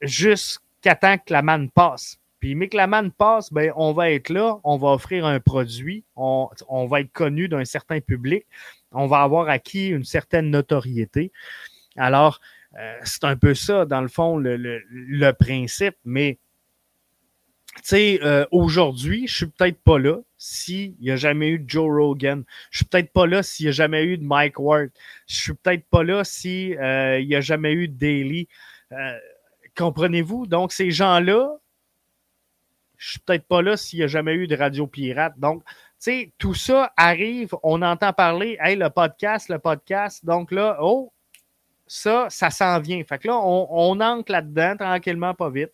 jusqu'à temps que la manne passe. Puis, mais que la manne passe, ben, on va être là, on va offrir un produit, on, va être connu d'un certain public, on va avoir acquis une certaine notoriété. Alors, euh, c'est un peu ça, dans le fond, le, principe. Mais, tu sais, euh, aujourd'hui, je suis peut-être pas là s'il n'y a jamais eu de Joe Rogan. Je suis peut-être pas là s'il n'y a jamais eu de Mike Ward. Je suis peut-être pas là s'il euh, n'y a jamais eu de Daily. Comprenez-vous? Donc, ces gens-là, je suis peut-être pas là s'il n'y a jamais eu de radio pirate. Donc, tu sais, tout ça arrive, on entend parler, hey, le podcast, le podcast. Donc là, oh, ça, ça s'en vient. Fait que là, on, on là-dedans tranquillement, pas vite.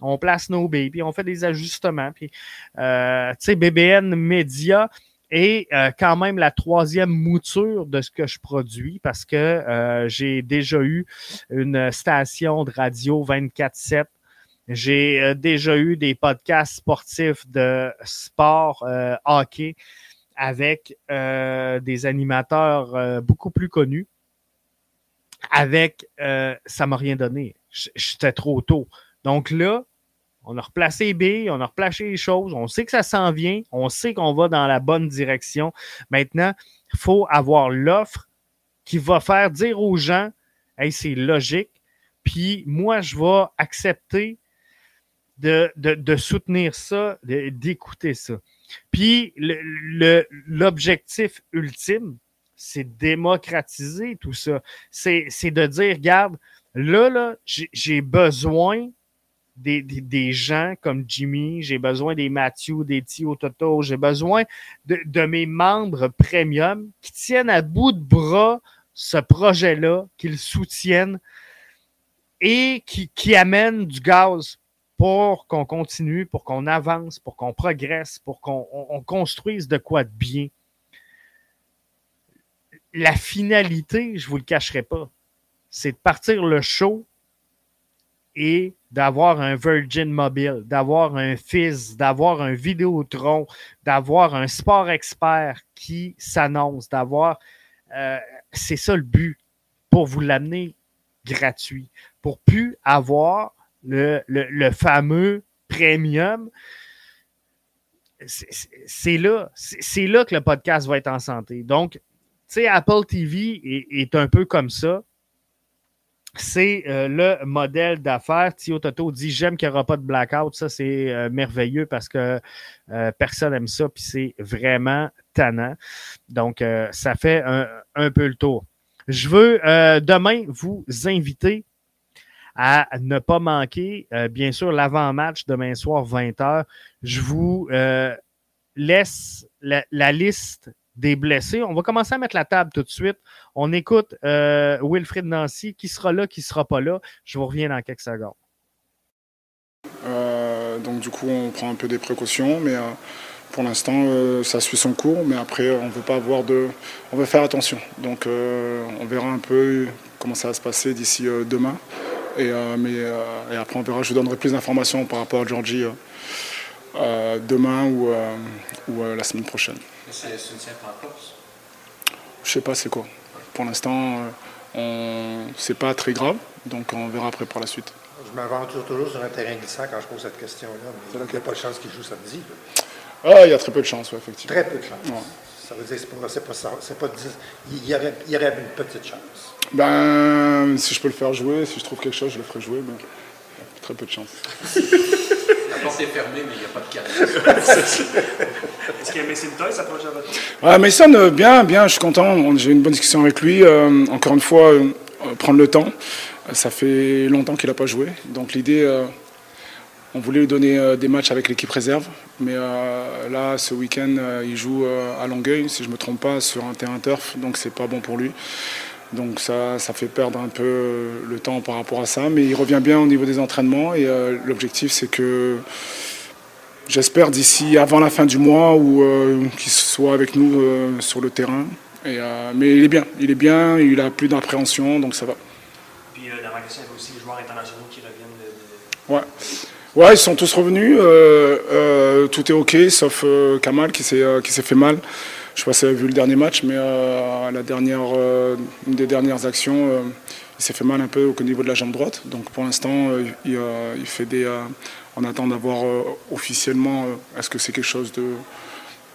On place nos puis on fait des ajustements. Puis, euh, tu sais, BBN Media est euh, quand même la troisième mouture de ce que je produis parce que euh, j'ai déjà eu une station de radio 24-7 j'ai euh, déjà eu des podcasts sportifs de sport euh, hockey avec euh, des animateurs beaucoup plus connus. Avec, ça m'a rien donné. J'étais trop tôt. Donc là, on a replacé les billes, on a replacé les choses, on sait que ça s'en vient, on sait qu'on va dans la bonne direction. Maintenant, il faut avoir l'offre qui va faire dire aux gens, hey, c'est logique, puis moi, je vais accepter de, de, soutenir ça, d'écouter ça. Puis l'objectif ultime, c'est démocratiser tout ça. C'est de dire, regarde, là, là, j'ai besoin des, des, gens comme Jimmy, j'ai besoin des Matthew, des Tio Toto, j'ai besoin de, de, mes membres premium qui tiennent à bout de bras ce projet-là, qu'ils soutiennent et qui, qui amènent du gaz pour qu'on continue, pour qu'on avance, pour qu'on progresse, pour qu'on construise de quoi de bien. La finalité, je ne vous le cacherai pas, c'est de partir le show et d'avoir un Virgin Mobile, d'avoir un Fizz, d'avoir un Vidéotron, d'avoir un Sport Expert qui s'annonce, d'avoir... Euh, c'est ça le but, pour vous l'amener gratuit, pour plus avoir le, fameux premium, c'est là, c'est là que le podcast va être en santé. Donc, tu sais, Apple TV est, un peu comme ça. C'est euh, le modèle d'affaires. Tio Toto dit J'aime qu'il n'y aura pas de blackout. Ça, c'est euh, merveilleux parce que euh, personne n'aime ça, puis c'est vraiment tannant. Donc, ça fait un, peu le tour. Je veux demain vous inviter à ne pas manquer, bien sûr, l'avant-match demain soir, 20h. Je vous laisse la, liste des blessés. On va commencer à mettre la table tout de suite. On écoute euh, Wilfrid Nancy, qui sera là, qui ne sera pas là? Je vous reviens dans quelques secondes. donc du coup, on prend un peu des précautions, mais pour l'instant, ça suit son cours. Mais après, on veut pas avoir de, on veut faire attention. Donc, on verra un peu comment ça va se passer d'ici demain. Et, euh, mais, euh, et après, on verra, je vous donnerai plus d'informations par rapport à Georgie demain ou, ou la semaine prochaine. C'est une simple entorse Je sais pas c'est quoi. Pour l'instant, on... c'est pas très grave, donc on verra après par la suite. Je m'aventure toujours sur un terrain glissant quand je pose cette question-là, mais il n'y a pas de chance qu'il joue samedi. Ah, il y a très peu de chance, oui, effectivement. Très peu de chance. Ça veut dire que c'est pas, c'est pas, il, y aurait, il y aurait une petite chance. Ben, si je peux le faire jouer, si je trouve quelque chose, je le ferai jouer, mais très peu de chance. Porte est fermée, mais il n'y a pas de cadre. Est-ce qu'il y a Mason Toy, ça proche à votre Ouais, Mason, euh, bien, bien, je suis content. J'ai eu une bonne discussion avec lui. Euh, encore une fois, euh, prendre le temps. Ça fait longtemps qu'il n'a pas joué. Donc l'idée, on voulait lui donner des matchs avec l'équipe réserve. Mais là, ce week-end, il joue à Longueuil, si je ne me trompe pas, sur un terrain turf. Donc c'est pas bon pour lui. Donc ça, ça fait perdre un peu le temps par rapport à ça. Mais il revient bien au niveau des entraînements. Et l'objectif, c'est que j'espère d'ici avant la fin du mois ou qu'il soit avec nous sur le terrain. Et, mais il est bien, il est bien, il a plus d'appréhension, donc ça va. Puis euh, ma question, il y avait aussi les joueurs internationaux qui reviennent de. Ouais. Ouais, ils sont tous revenus. Euh, euh, tout est OK, sauf Kamal qui s'est fait mal. Je ne sais pas si vous avez vu le dernier match, mais la dernière, une des dernières actions, il s'est fait mal un peu au niveau de la jambe droite. Donc pour l'instant, il, il, fait des. on attend d'avoir officiellement. Est-ce que c'est quelque chose de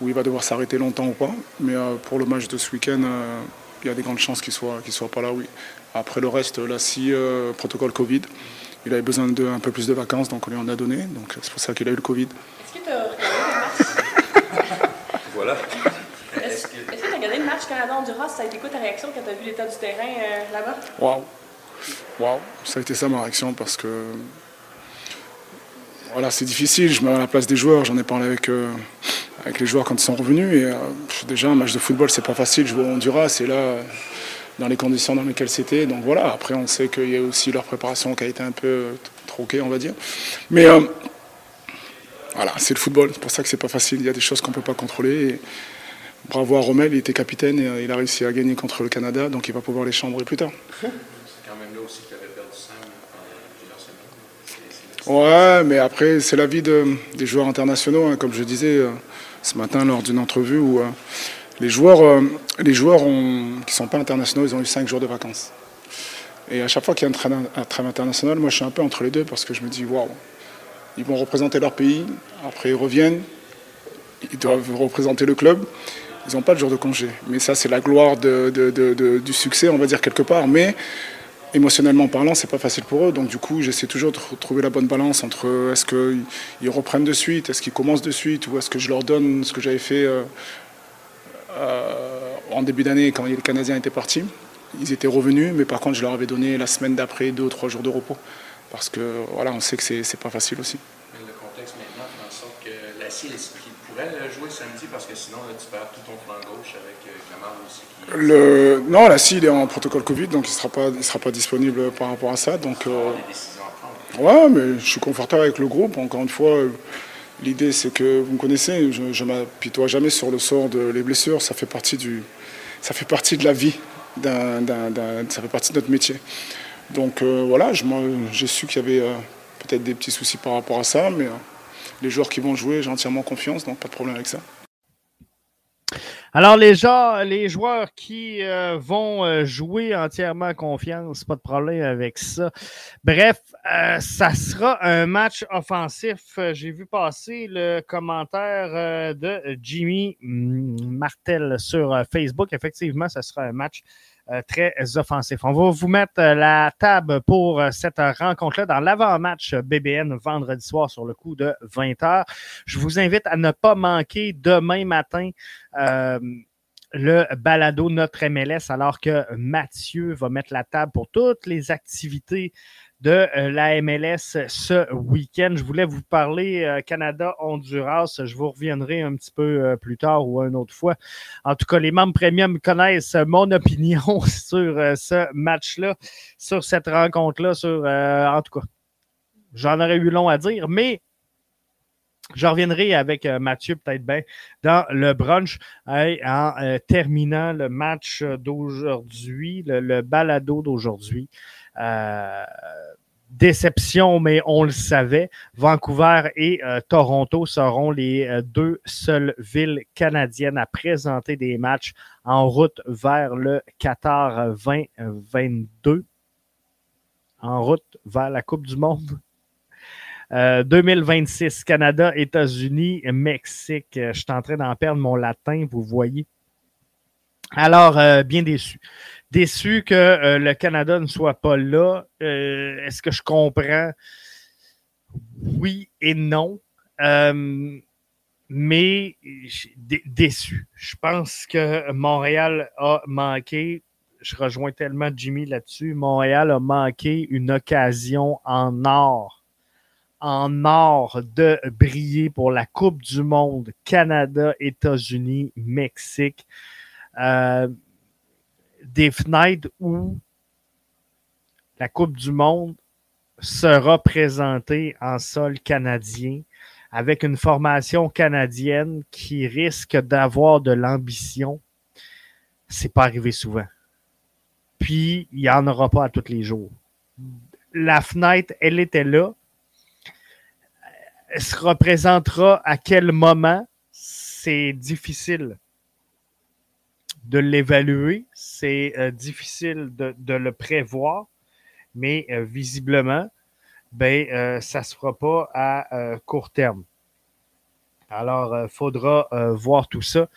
où il va devoir s'arrêter longtemps ou pas. Mais pour le match de ce week-end, il y a des grandes chances qu'il ne soit, soit pas là, oui. Après le reste, là, si euh, protocole Covid, il avait besoin d'un peu plus de vacances, donc on lui en a donné. Donc c'est pour ça qu'il a eu le Covid. Est-ce que tu as regardé le match? Voilà. Est-ce que tu as regardé le match Canada-Honduras Ça a été quoi ta réaction quand tu as vu l'état du terrain euh, là-bas? Waouh Waouh Ça a été ça ma réaction parce que. Voilà, c'est difficile. Je me mets à la place des joueurs. J'en ai parlé avec. Euh, avec les joueurs quand ils sont revenus. Et déjà, un match de football, c'est pas facile. Jouer au Honduras, c'est là, dans les conditions dans lesquelles c'était. Donc voilà, après, on sait qu'il y a aussi leur préparation qui a été un peu troquée, on va dire. Mais voilà, c'est le football. C'est pour ça que c'est pas facile. Il y a des choses qu'on peut pas contrôler. Et bravo à Rommel, il était capitaine et il a réussi à gagner contre le Canada, donc il va pouvoir les chambrer plus tard. Ouais, mais après, c'est la vie de, des joueurs internationaux, comme je disais ce matin lors d'une entrevue où euh, les joueurs, euh, les joueurs qui ne sont pas internationaux, ils ont eu cinq jours de vacances. Et à chaque fois qu'il y a un trêve international, moi je suis un peu entre les deux parce que je me dis, waouh, ils vont représenter leur pays, après ils reviennent, ils doivent représenter le club, ils n'ont pas de jour de congé. Mais ça, c'est la gloire du succès, on va dire quelque part. Mais émotionnellement parlant, c'est pas facile pour eux. Donc du coup, j'essaie toujours de trouver la bonne balance entre est-ce qu'ils reprennent de suite, est-ce qu'ils commencent de suite, ou est-ce que je leur donne ce que j'avais fait euh, euh, en début d'année quand les Canadiens étaient partis. Ils étaient revenus, mais par contre, je leur avais donné la semaine d'après deux ou trois jours de repos. Parce que voilà, on sait que c'est pas facile aussi. Le contexte maintenant fait en sorte que pourrait jouer samedi parce que sinon tu perds tout ton flanc gauche avec Kamal euh, aussi. Le... Non, la CIL est en protocole Covid, donc il ne sera, pas, sera pas disponible par rapport à ça. Donc, euh... ouais, mais je suis confortable avec le groupe. Encore une fois, l'idée c'est que vous me connaissez, je ne m'apitoie jamais sur le sort de les blessures. Ça fait partie, du... ça fait partie de la vie, ça fait partie de notre métier. Donc euh, voilà, j'ai su qu'il y avait euh, peut-être des petits soucis par rapport à ça, mais euh, les joueurs qui vont jouer, j'ai entièrement confiance, donc pas de problème avec ça. Alors, les, les joueurs qui euh, vont euh, jouer entièrement confiance, pas de problème avec ça. Bref, euh, ça sera un match offensif. J'ai vu passer le commentaire de Jimmy Martel sur Facebook. Effectivement, ça sera un match très offensif. On va vous mettre euh, la table pour euh, cette rencontre-là dans l'avant-match BBN vendredi soir sur le coup de 20h. Je vous invite à ne pas manquer demain matin. le balado Notre MLS, alors que Mathieu va mettre la table pour toutes les activités de euh, la MLS ce week-end. Je voulais vous parler euh, Canada-Honduras. Je vous reviendrai un petit peu euh, plus tard ou une autre fois. En tout cas, les membres premium connaissent mon opinion sur ce match-là, sur cette rencontre-là, sur en tout cas. J'en aurais eu long à dire, mais je reviendrai avec Mathieu peut-être bien dans le brunch en terminant le match d'aujourd'hui, le balado d'aujourd'hui. Déception, mais on le savait. Vancouver et euh, Toronto seront les euh, deux seules villes canadiennes à présenter des matchs en route vers le Qatar 2022. En route vers la Coupe du Monde. 2026, Canada, États-Unis, Mexique. Je suis en train d'en perdre mon latin, vous voyez. Alors, bien déçu déçu que euh, le Canada ne soit pas là. Euh, est-ce que je comprends? Oui et non. Euh, mais déçu. Je pense que Montréal a manqué. Je rejoins tellement Jimmy là-dessus. Montréal a manqué une occasion en or. En or de briller pour la Coupe du Monde, Canada, États-Unis, Mexique des fenêtres où la Coupe du Monde sera présentée en sol canadien avec une formation canadienne qui risque d'avoir de l'ambition. C'est pas arrivé souvent. Puis, il n'y en aura pas à tous les jours. La fenêtre, elle était là. Elle se représentera à quel moment? C'est difficile de l'évaluer. C'est euh, difficile de, le prévoir, mais euh, visiblement, ben, euh, ça ne se fera pas à court terme. Alors, il faudra voir tout ça.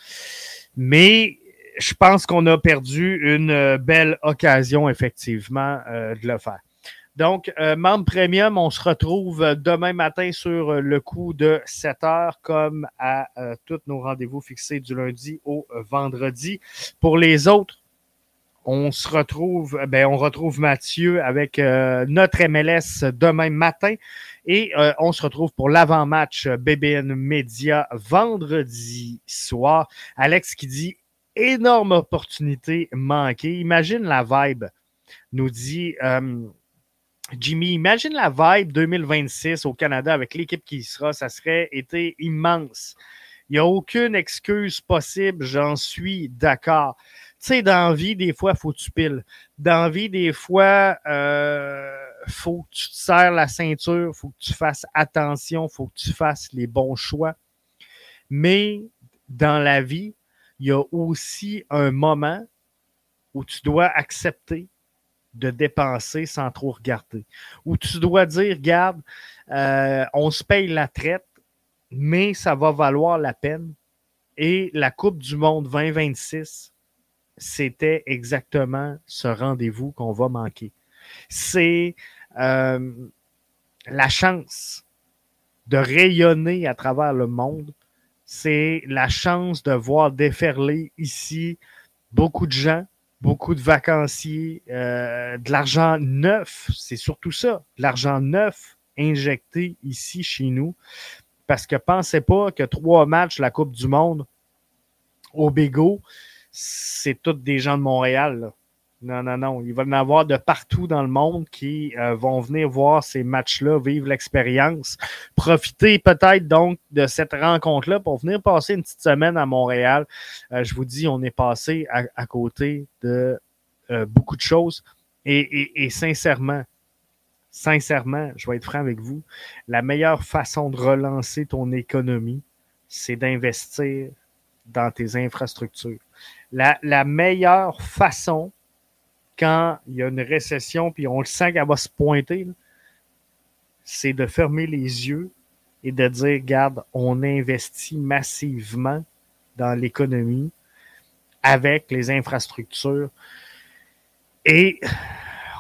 Mais je pense qu'on a perdu une belle occasion, effectivement, de le faire. Donc, euh, membre premium, on se retrouve demain matin sur le coup de 7 heures, comme à euh, tous nos rendez-vous fixés du lundi au vendredi. Pour les autres, on se retrouve, ben, on retrouve Mathieu avec euh, notre MLS demain matin et on se retrouve pour l'avant-match BBN Media vendredi soir. Alex qui dit énorme opportunité manquée. Imagine la vibe, nous dit Jimmy, imagine la vibe 2026 au Canada avec l'équipe qui sera. Ça serait été immense. Il n'y a aucune excuse possible, j'en suis d'accord. Tu sais, dans la vie, des fois, faut que tu piles. Dans la vie, des fois, euh, faut que tu te serres la ceinture, faut que tu fasses attention, faut que tu fasses les bons choix. Mais dans la vie, il y a aussi un moment où tu dois accepter de dépenser sans trop regarder. Ou tu dois dire, regarde, euh, on se paye la traite, mais ça va valoir la peine. Et la Coupe du Monde 2026, c'était exactement ce rendez-vous qu'on va manquer. C'est euh, la chance de rayonner à travers le monde. C'est la chance de voir déferler ici beaucoup de gens beaucoup de vacanciers, euh, de l'argent neuf, c'est surtout ça, de l'argent neuf injecté ici chez nous. Parce que pensez pas que trois matchs la Coupe du Monde au Bégo, c'est tous des gens de Montréal. Non, non, non. Il va y en avoir de partout dans le monde qui euh, vont venir voir ces matchs-là, vivre l'expérience. Profiter peut-être donc de cette rencontre-là pour venir passer une petite semaine à Montréal. Euh, je vous dis, on est passé à, côté de euh, beaucoup de choses. Et, sincèrement, sincèrement, je vais être franc avec vous, la meilleure façon de relancer ton économie, c'est d'investir dans tes infrastructures. La meilleure façon quand il y a une récession, puis on le sent qu'elle va se pointer, c'est de fermer les yeux et de dire, regarde, on investit massivement dans l'économie avec les infrastructures. Et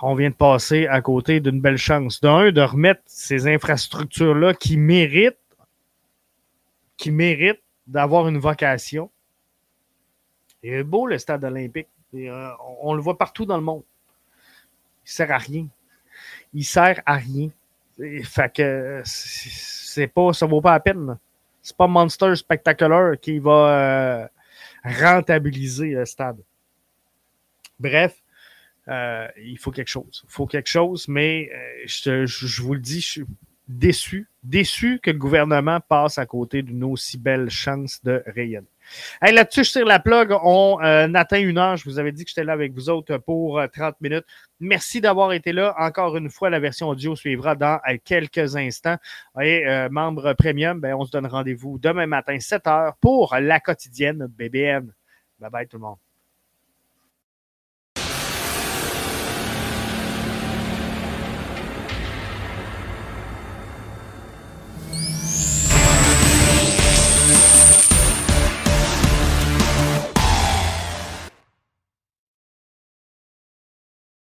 on vient de passer à côté d'une belle chance. D'un, de remettre ces infrastructures-là qui méritent, qui méritent d'avoir une vocation. Et beau le stade olympique. Euh, on, le voit partout dans le monde. Il sert à rien. Il sert à rien. fait que c'est pas, ça vaut pas la peine. C'est pas Monster Spectacular qui va euh, rentabiliser le stade. Bref, euh, il faut quelque chose. Il faut quelque chose, mais je, vous le dis, déçu, déçu que le gouvernement passe à côté d'une aussi belle chance de rayonner. Hey, Là-dessus, je tire la plug. On euh, atteint une heure. Je vous avais dit que j'étais là avec vous autres pour 30 minutes. Merci d'avoir été là. Encore une fois, la version audio suivra dans quelques instants. Et membre premium, ben, on se donne rendez-vous demain matin, 7 heures, pour la quotidienne BBN. Bye bye tout le monde.